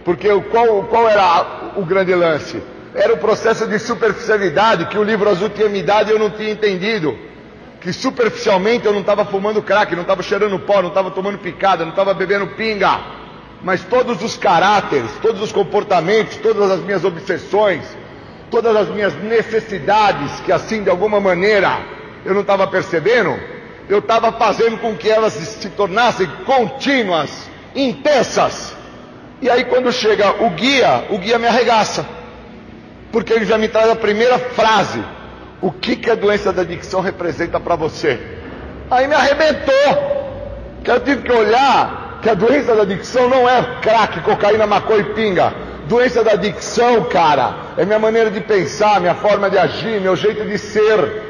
Porque qual, qual era o grande lance? Era o processo de superficialidade que o livro azul tinha me dado e eu não tinha entendido. Que superficialmente eu não estava fumando crack, não estava cheirando pó, não estava tomando picada, não estava bebendo pinga. Mas todos os caráteres, todos os comportamentos, todas as minhas obsessões, todas as minhas necessidades, que assim de alguma maneira eu não estava percebendo, eu estava fazendo com que elas se tornassem contínuas, intensas. E aí quando chega o guia, o guia me arregaça porque ele já me traz a primeira frase: O que, que a doença da adicção representa para você? Aí me arrebentou, que eu tive que olhar que a doença da adicção não é crack, cocaína, maconha e pinga. Doença da adicção, cara, é minha maneira de pensar, minha forma de agir, meu jeito de ser.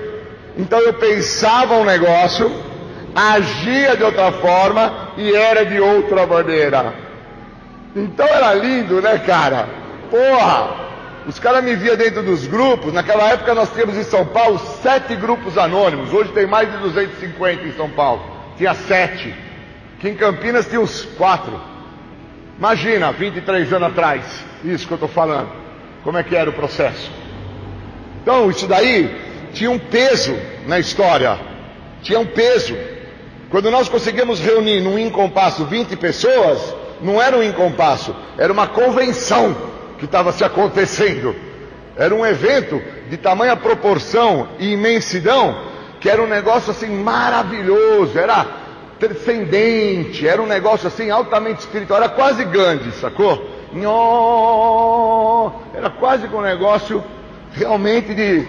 Então eu pensava um negócio, agia de outra forma e era de outra maneira. Então era lindo, né, cara? Porra! Os caras me via dentro dos grupos. Naquela época nós tínhamos em São Paulo sete grupos anônimos. Hoje tem mais de 250 em São Paulo. Tinha sete. Que em Campinas tinha uns quatro. Imagina, 23 anos atrás, isso que eu estou falando. Como é que era o processo? Então, isso daí tinha um peso na história. Tinha um peso. Quando nós conseguimos reunir num incompasso 20 pessoas, não era um incompasso, era uma convenção que estava se acontecendo. Era um evento de tamanha proporção e imensidão que era um negócio assim maravilhoso, era transcendente, era um negócio assim altamente espiritual, era quase Gandhi, sacou? Era quase um negócio realmente de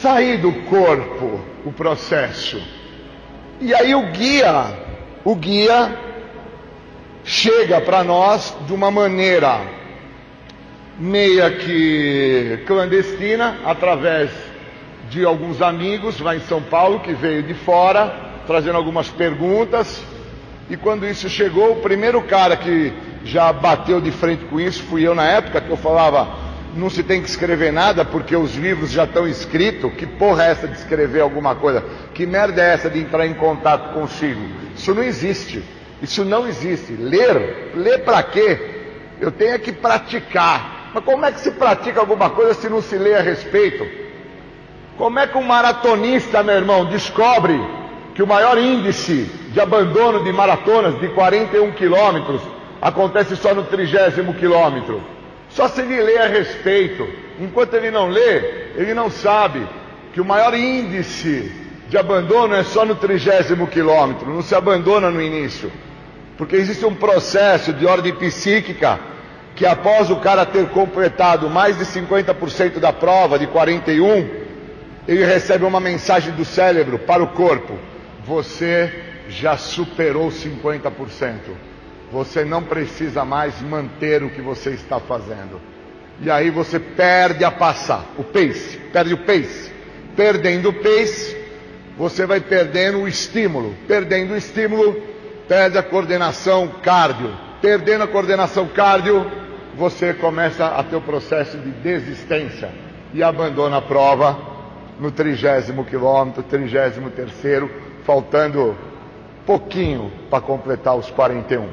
sair do corpo o processo. E aí o guia, o guia chega para nós de uma maneira meia que clandestina, através de alguns amigos lá em São Paulo que veio de fora, trazendo algumas perguntas. E quando isso chegou, o primeiro cara que já bateu de frente com isso fui eu na época, que eu falava, não se tem que escrever nada porque os livros já estão escritos. Que porra é essa de escrever alguma coisa? Que merda é essa de entrar em contato consigo? Isso não existe. Isso não existe. Ler, ler para quê? Eu tenho que praticar. Mas como é que se pratica alguma coisa se não se lê a respeito? Como é que um maratonista, meu irmão, descobre que o maior índice de abandono de maratonas de 41 quilômetros acontece só no trigésimo quilômetro? Só se ele lê a respeito. Enquanto ele não lê, ele não sabe que o maior índice de abandono é só no trigésimo quilômetro, não se abandona no início. Porque existe um processo de ordem psíquica que após o cara ter completado mais de 50% da prova, de 41, ele recebe uma mensagem do cérebro para o corpo: você já superou 50%. Você não precisa mais manter o que você está fazendo. E aí você perde a passar, o pace, perde o pace. Perdendo o pace, você vai perdendo o estímulo. Perdendo o estímulo, perde a coordenação cardio. Perdendo a coordenação cardio, você começa a ter o processo de desistência e abandona a prova no trigésimo quilômetro, trigésimo terceiro, faltando pouquinho para completar os 41.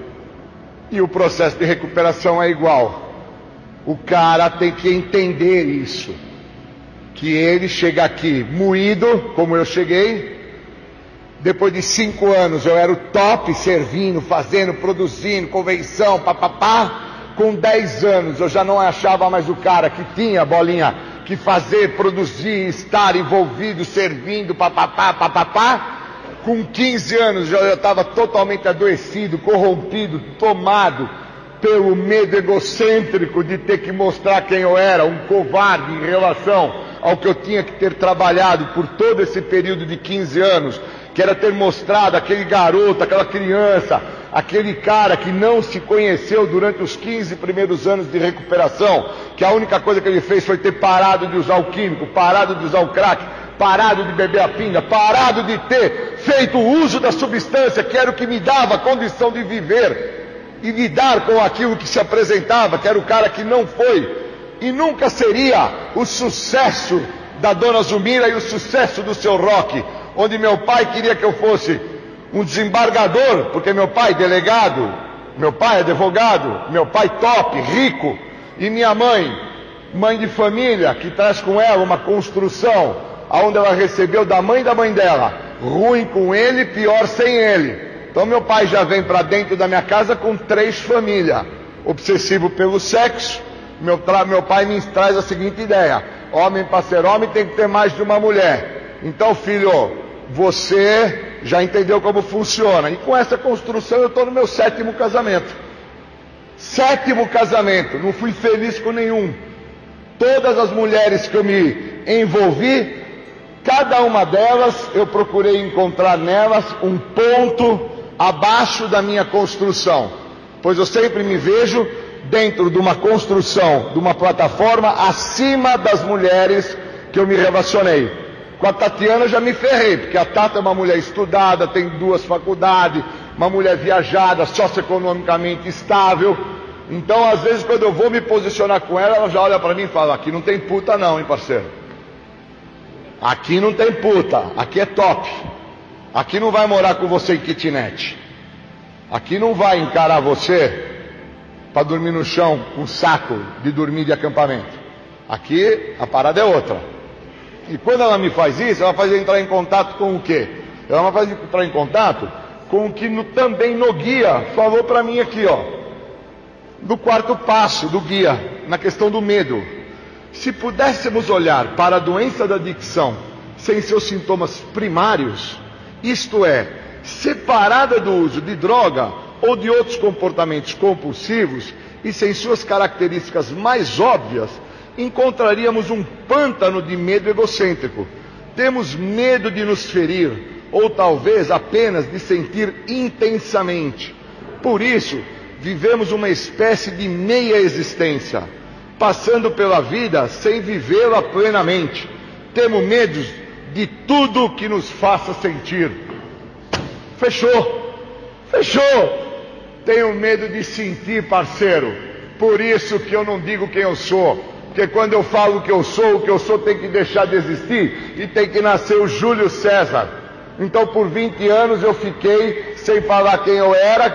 E o processo de recuperação é igual. O cara tem que entender isso. que ele chega aqui moído, como eu cheguei. Depois de cinco anos eu era o top, servindo, fazendo, produzindo, convenção, papapá. Com dez anos eu já não achava mais o cara que tinha bolinha que fazer, produzir, estar envolvido, servindo, papapá, papapá. Com 15 anos já estava totalmente adoecido, corrompido, tomado pelo medo egocêntrico de ter que mostrar quem eu era, um covarde em relação ao que eu tinha que ter trabalhado por todo esse período de 15 anos, que era ter mostrado aquele garoto, aquela criança, aquele cara que não se conheceu durante os 15 primeiros anos de recuperação, que a única coisa que ele fez foi ter parado de usar o químico, parado de usar o crack, parado de beber a pinga, parado de ter feito uso da substância que era o que me dava a condição de viver e lidar com aquilo que se apresentava, que era o cara que não foi e nunca seria o sucesso da dona Zumira e o sucesso do seu rock, onde meu pai queria que eu fosse um desembargador, porque meu pai delegado, meu pai advogado, meu pai top, rico, e minha mãe, mãe de família, que traz com ela uma construção, aonde ela recebeu da mãe da mãe dela, ruim com ele, pior sem ele. Então meu pai já vem para dentro da minha casa com três famílias, obsessivo pelo sexo, meu, meu pai me traz a seguinte ideia: homem para ser homem tem que ter mais de uma mulher. Então, filho, você já entendeu como funciona. E com essa construção eu estou no meu sétimo casamento. Sétimo casamento, não fui feliz com nenhum. Todas as mulheres que eu me envolvi, cada uma delas eu procurei encontrar nelas um ponto abaixo da minha construção, pois eu sempre me vejo dentro de uma construção, de uma plataforma acima das mulheres que eu me relacionei. Com a Tatiana já me ferrei, porque a Tata é uma mulher estudada, tem duas faculdades, uma mulher viajada, socioeconomicamente estável. Então, às vezes, quando eu vou me posicionar com ela, ela já olha para mim e fala: aqui não tem puta, não, hein, parceiro? Aqui não tem puta, aqui é top. Aqui não vai morar com você em kitnet. Aqui não vai encarar você para dormir no chão com saco de dormir de acampamento. Aqui a parada é outra. E quando ela me faz isso, ela faz entrar em contato com o quê? Ela faz entrar em contato com o que no, também no guia falou para mim aqui, ó. Do quarto passo do guia, na questão do medo. Se pudéssemos olhar para a doença da adicção sem seus sintomas primários, isto é, separada do uso de droga ou de outros comportamentos compulsivos e sem suas características mais óbvias, encontraríamos um pântano de medo egocêntrico. Temos medo de nos ferir, ou talvez apenas de sentir intensamente. Por isso, vivemos uma espécie de meia existência, passando pela vida sem vivê-la plenamente. Temos medo de tudo que nos faça sentir. Fechou, fechou. Tenho medo de sentir, parceiro. Por isso que eu não digo quem eu sou. Porque quando eu falo que eu sou, o que eu sou tem que deixar de existir e tem que nascer o Júlio César. Então, por 20 anos eu fiquei sem falar quem eu era,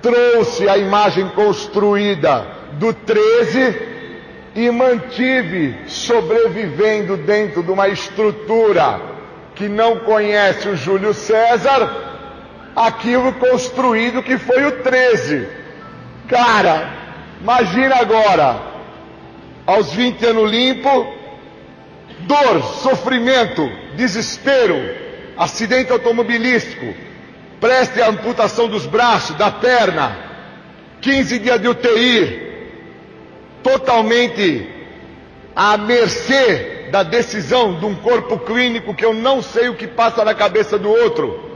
trouxe a imagem construída do 13 e mantive sobrevivendo dentro de uma estrutura que não conhece o Júlio César aquilo construído que foi o 13. Cara, imagina agora, aos 20 anos limpo, dor, sofrimento, desespero, acidente automobilístico, preste a amputação dos braços, da perna, 15 dias de UTI, totalmente à mercê da decisão de um corpo clínico que eu não sei o que passa na cabeça do outro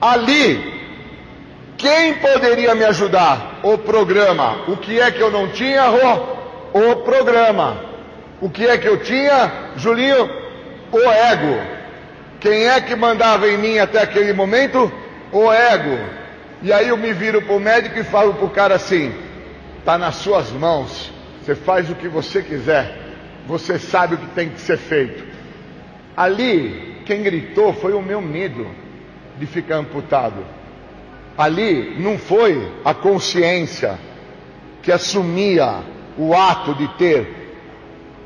Ali, quem poderia me ajudar? O programa. O que é que eu não tinha, Rô? O programa. O que é que eu tinha, Julinho? O ego. Quem é que mandava em mim até aquele momento? O ego. E aí eu me viro para o médico e falo para o cara assim: está nas suas mãos, você faz o que você quiser, você sabe o que tem que ser feito. Ali, quem gritou foi o meu medo de ficar amputado. Ali não foi a consciência que assumia o ato de ter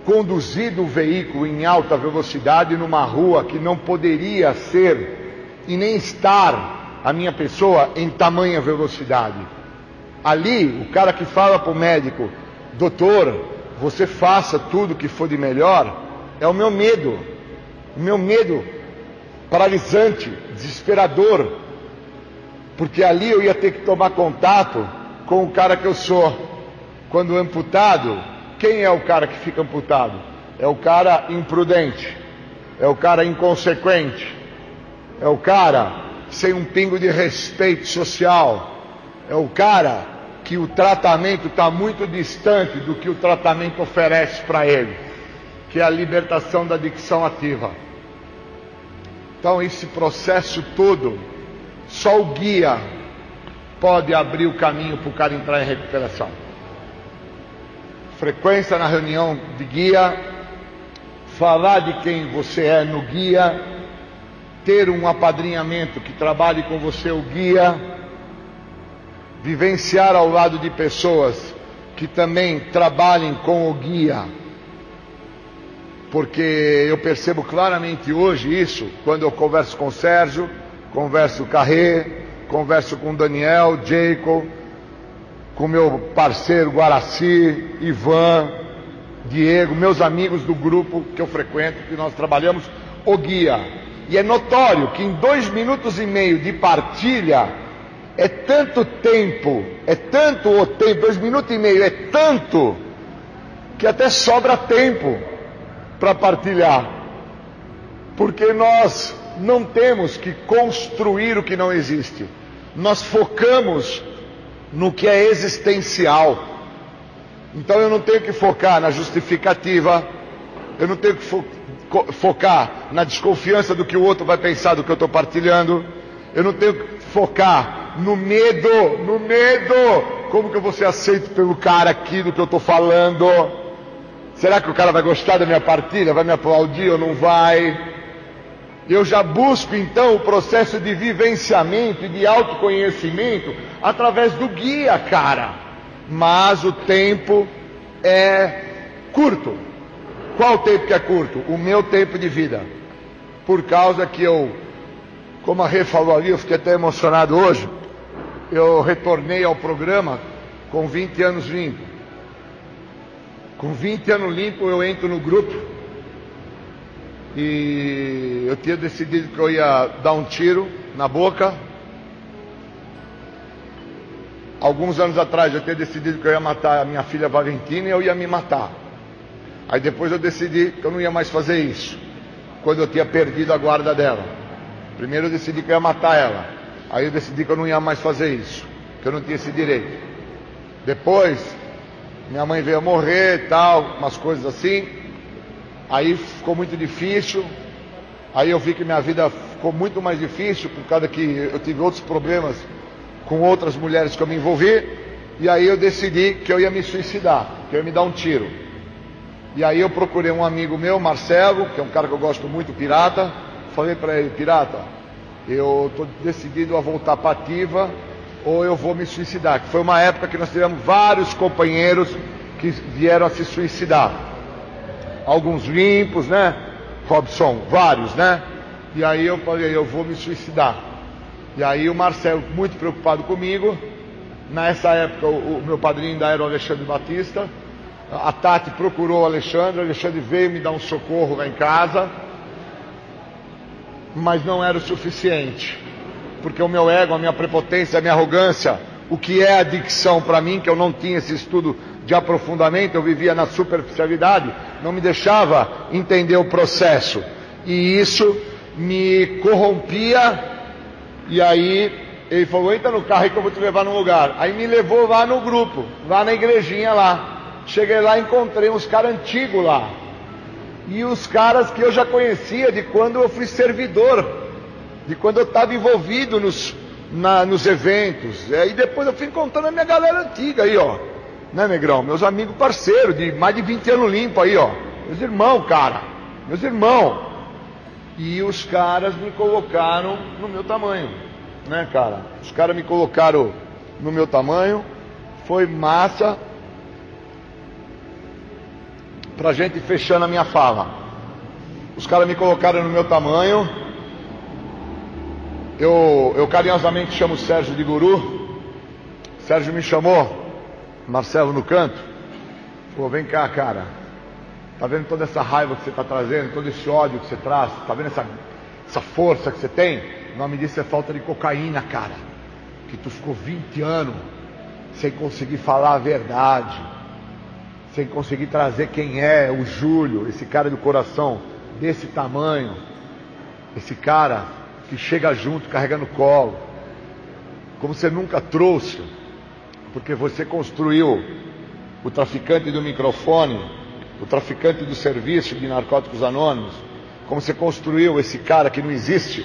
conduzido o veículo em alta velocidade numa rua que não poderia ser e nem estar a minha pessoa em tamanha velocidade. Ali, o cara que fala para o médico, doutor, você faça tudo que for de melhor, é o meu medo, o meu medo paralisante, desesperador, porque ali eu ia ter que tomar contato com o cara que eu sou. Quando amputado, quem é o cara que fica amputado? É o cara imprudente, é o cara inconsequente, é o cara sem um pingo de respeito social, é o cara que o tratamento está muito distante do que o tratamento oferece para ele, que é a libertação da adicção ativa. Então, esse processo todo, só o guia pode abrir o caminho para o cara entrar em recuperação. Frequência na reunião de guia, falar de quem você é no guia, ter um apadrinhamento que trabalhe com você o guia, vivenciar ao lado de pessoas que também trabalhem com o guia. Porque eu percebo claramente hoje isso quando eu converso com o Sérgio, converso com o Carré, converso com o Daniel, Jacob, com meu parceiro Guaraci, Ivan, Diego, meus amigos do grupo que eu frequento, que nós trabalhamos, o guia. E é notório que em dois minutos e meio de partilha é tanto tempo, é tanto o tempo, dois minutos e meio é tanto que até sobra tempo para partilhar. Porque nós não temos que construir o que não existe. Nós focamos no que é existencial. Então eu não tenho que focar na justificativa, eu não tenho que fo focar na desconfiança do que o outro vai pensar do que eu estou partilhando, eu não tenho que focar no medo, no medo, como que eu vou ser aceito pelo cara aqui do que eu estou falando. Será que o cara vai gostar da minha partilha? Vai me aplaudir ou não vai? Eu já busco então o processo de vivenciamento e de autoconhecimento através do guia, cara. Mas o tempo é curto. Qual o tempo que é curto? O meu tempo de vida. Por causa que eu, como a Rê falou ali, eu fiquei até emocionado hoje. Eu retornei ao programa com 20 anos limpo. Com 20 anos limpo eu entro no grupo e eu tinha decidido que eu ia dar um tiro na boca. Alguns anos atrás eu tinha decidido que eu ia matar a minha filha Valentina e eu ia me matar. Aí depois eu decidi que eu não ia mais fazer isso, quando eu tinha perdido a guarda dela. Primeiro eu decidi que eu ia matar ela. Aí eu decidi que eu não ia mais fazer isso, que eu não tinha esse direito. Depois minha mãe veio morrer e tal, umas coisas assim. Aí ficou muito difícil. Aí eu vi que minha vida ficou muito mais difícil por causa que eu tive outros problemas com outras mulheres que eu me envolvi. E aí eu decidi que eu ia me suicidar, que eu ia me dar um tiro. E aí eu procurei um amigo meu, Marcelo, que é um cara que eu gosto muito, pirata. Falei para ele, pirata, eu estou decidido a voltar para ativa ou eu vou me suicidar. Que foi uma época que nós tivemos vários companheiros que vieram a se suicidar. Alguns limpos, né? Robson, vários, né? E aí eu falei, eu vou me suicidar. E aí o Marcelo, muito preocupado comigo, nessa época o, o meu padrinho ainda era o Alexandre Batista. A Tati procurou o Alexandre, o Alexandre veio me dar um socorro lá em casa, mas não era o suficiente porque o meu ego, a minha prepotência, a minha arrogância, o que é adicção para mim, que eu não tinha esse estudo de aprofundamento, eu vivia na superficialidade, não me deixava entender o processo. E isso me corrompia. E aí ele falou: entra no carro aí que eu vou te levar num lugar. Aí me levou lá no grupo, lá na igrejinha lá. Cheguei lá encontrei uns caras antigos lá. E os caras que eu já conhecia de quando eu fui servidor de quando eu estava envolvido nos, na, nos eventos. E depois eu fui encontrando a minha galera antiga aí, ó. Né, Negrão? Meus amigos parceiros, de mais de 20 anos limpo aí, ó. Meus irmãos, cara. Meus irmãos. E os caras me colocaram no meu tamanho, né, cara? Os caras me colocaram no meu tamanho. Foi massa. pra gente fechando a minha fala. Os caras me colocaram no meu tamanho. Eu, eu carinhosamente chamo o Sérgio de guru. Sérgio me chamou, Marcelo no canto. Pô, vem cá, cara. Tá vendo toda essa raiva que você está trazendo, todo esse ódio que você traz? Tá vendo essa, essa força que você tem? O nome disso é falta de cocaína, cara. Que tu ficou 20 anos sem conseguir falar a verdade, sem conseguir trazer quem é o Júlio, esse cara do coração desse tamanho, esse cara que chega junto carregando colo, como você nunca trouxe, porque você construiu o traficante do microfone, o traficante do serviço de narcóticos anônimos, como você construiu esse cara que não existe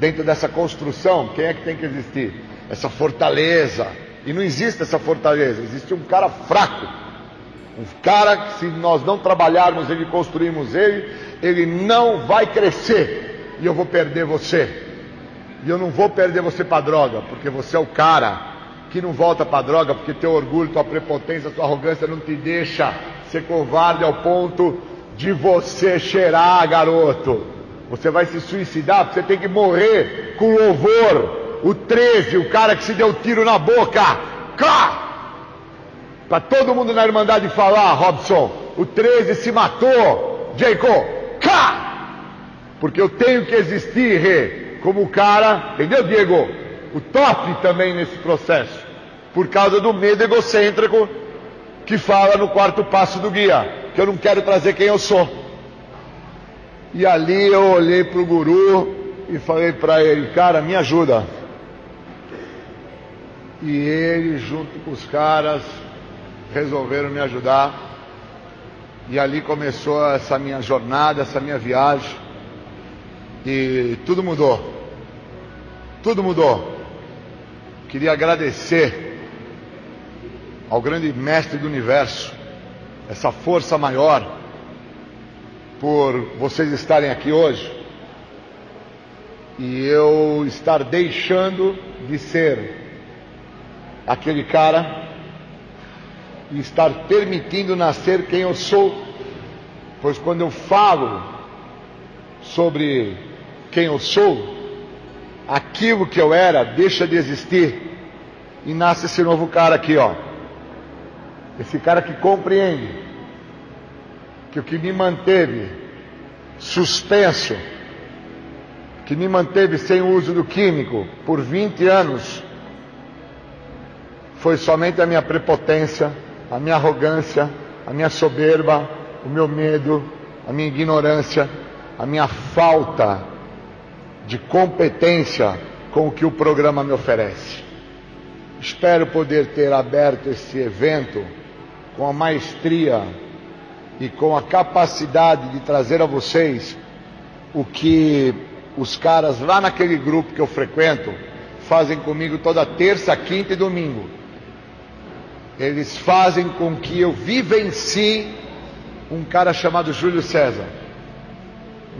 dentro dessa construção, quem é que tem que existir? Essa fortaleza. E não existe essa fortaleza, existe um cara fraco. Um cara que se nós não trabalharmos ele, construirmos ele, ele não vai crescer. E eu vou perder você. E eu não vou perder você para droga, porque você é o cara que não volta para droga, porque teu orgulho, tua prepotência, tua arrogância não te deixa ser covarde ao ponto de você cheirar, garoto. Você vai se suicidar, você tem que morrer com louvor. O 13, o cara que se deu tiro na boca. Cá! Para todo mundo na Irmandade falar, Robson, o 13 se matou. Jacob, cá! Porque eu tenho que existir, Rê, como o cara, entendeu, Diego? O top também nesse processo. Por causa do medo egocêntrico que fala no quarto passo do guia, que eu não quero trazer quem eu sou. E ali eu olhei para o guru e falei para ele, cara, me ajuda. E ele, junto com os caras, resolveram me ajudar. E ali começou essa minha jornada, essa minha viagem. E tudo mudou. Tudo mudou. Queria agradecer ao grande mestre do universo, essa força maior por vocês estarem aqui hoje e eu estar deixando de ser aquele cara e estar permitindo nascer quem eu sou, pois quando eu falo sobre quem eu sou, aquilo que eu era deixa de existir e nasce esse novo cara aqui, ó. Esse cara que compreende que o que me manteve suspenso, que me manteve sem o uso do químico por 20 anos, foi somente a minha prepotência, a minha arrogância, a minha soberba, o meu medo, a minha ignorância, a minha falta de competência com o que o programa me oferece. Espero poder ter aberto esse evento com a maestria e com a capacidade de trazer a vocês o que os caras lá naquele grupo que eu frequento fazem comigo toda terça, quinta e domingo. Eles fazem com que eu vivencie um cara chamado Júlio César.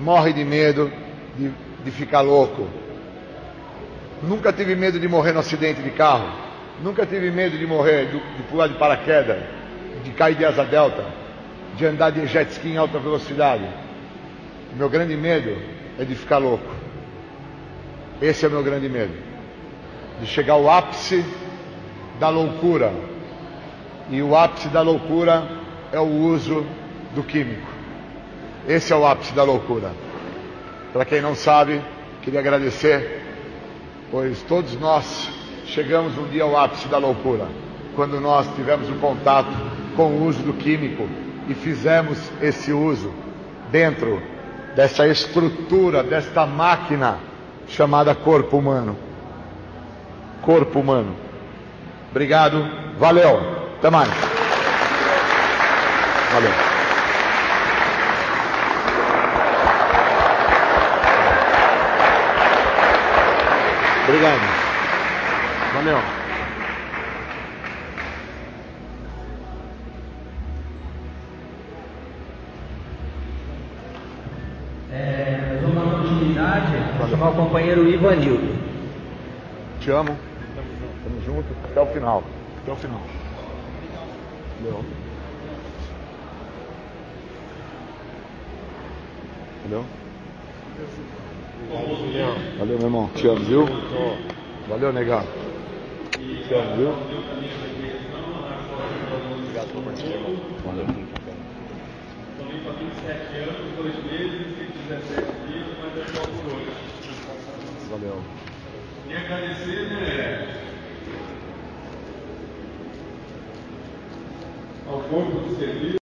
Morre de medo de, de ficar louco. Nunca tive medo de morrer no acidente de carro. Nunca tive medo de morrer, de, de pular de paraquedas, de cair de asa delta de andar de jet ski em alta velocidade. O meu grande medo é de ficar louco. Esse é o meu grande medo. De chegar ao ápice da loucura. E o ápice da loucura é o uso do químico. Esse é o ápice da loucura. Para quem não sabe, queria agradecer, pois todos nós chegamos um dia ao ápice da loucura, quando nós tivemos um contato com o uso do químico e fizemos esse uso dentro dessa estrutura, desta máquina chamada corpo humano. Corpo humano. Obrigado, valeu, até mais. Valeu. Obrigado. Valeu. Chamar o companheiro Ivanildo. Te amo. Tamo junto até o final. Até o final. Valeu. Entendeu? Valeu, meu irmão. Te amo, viu? Valeu, negado. Te amo, viu? Obrigado por participar, irmão. Valeu. Então, 27 anos, 2 meses, 17 dias, mas é Valeu. E agradecer, né? Ao corpo do serviço.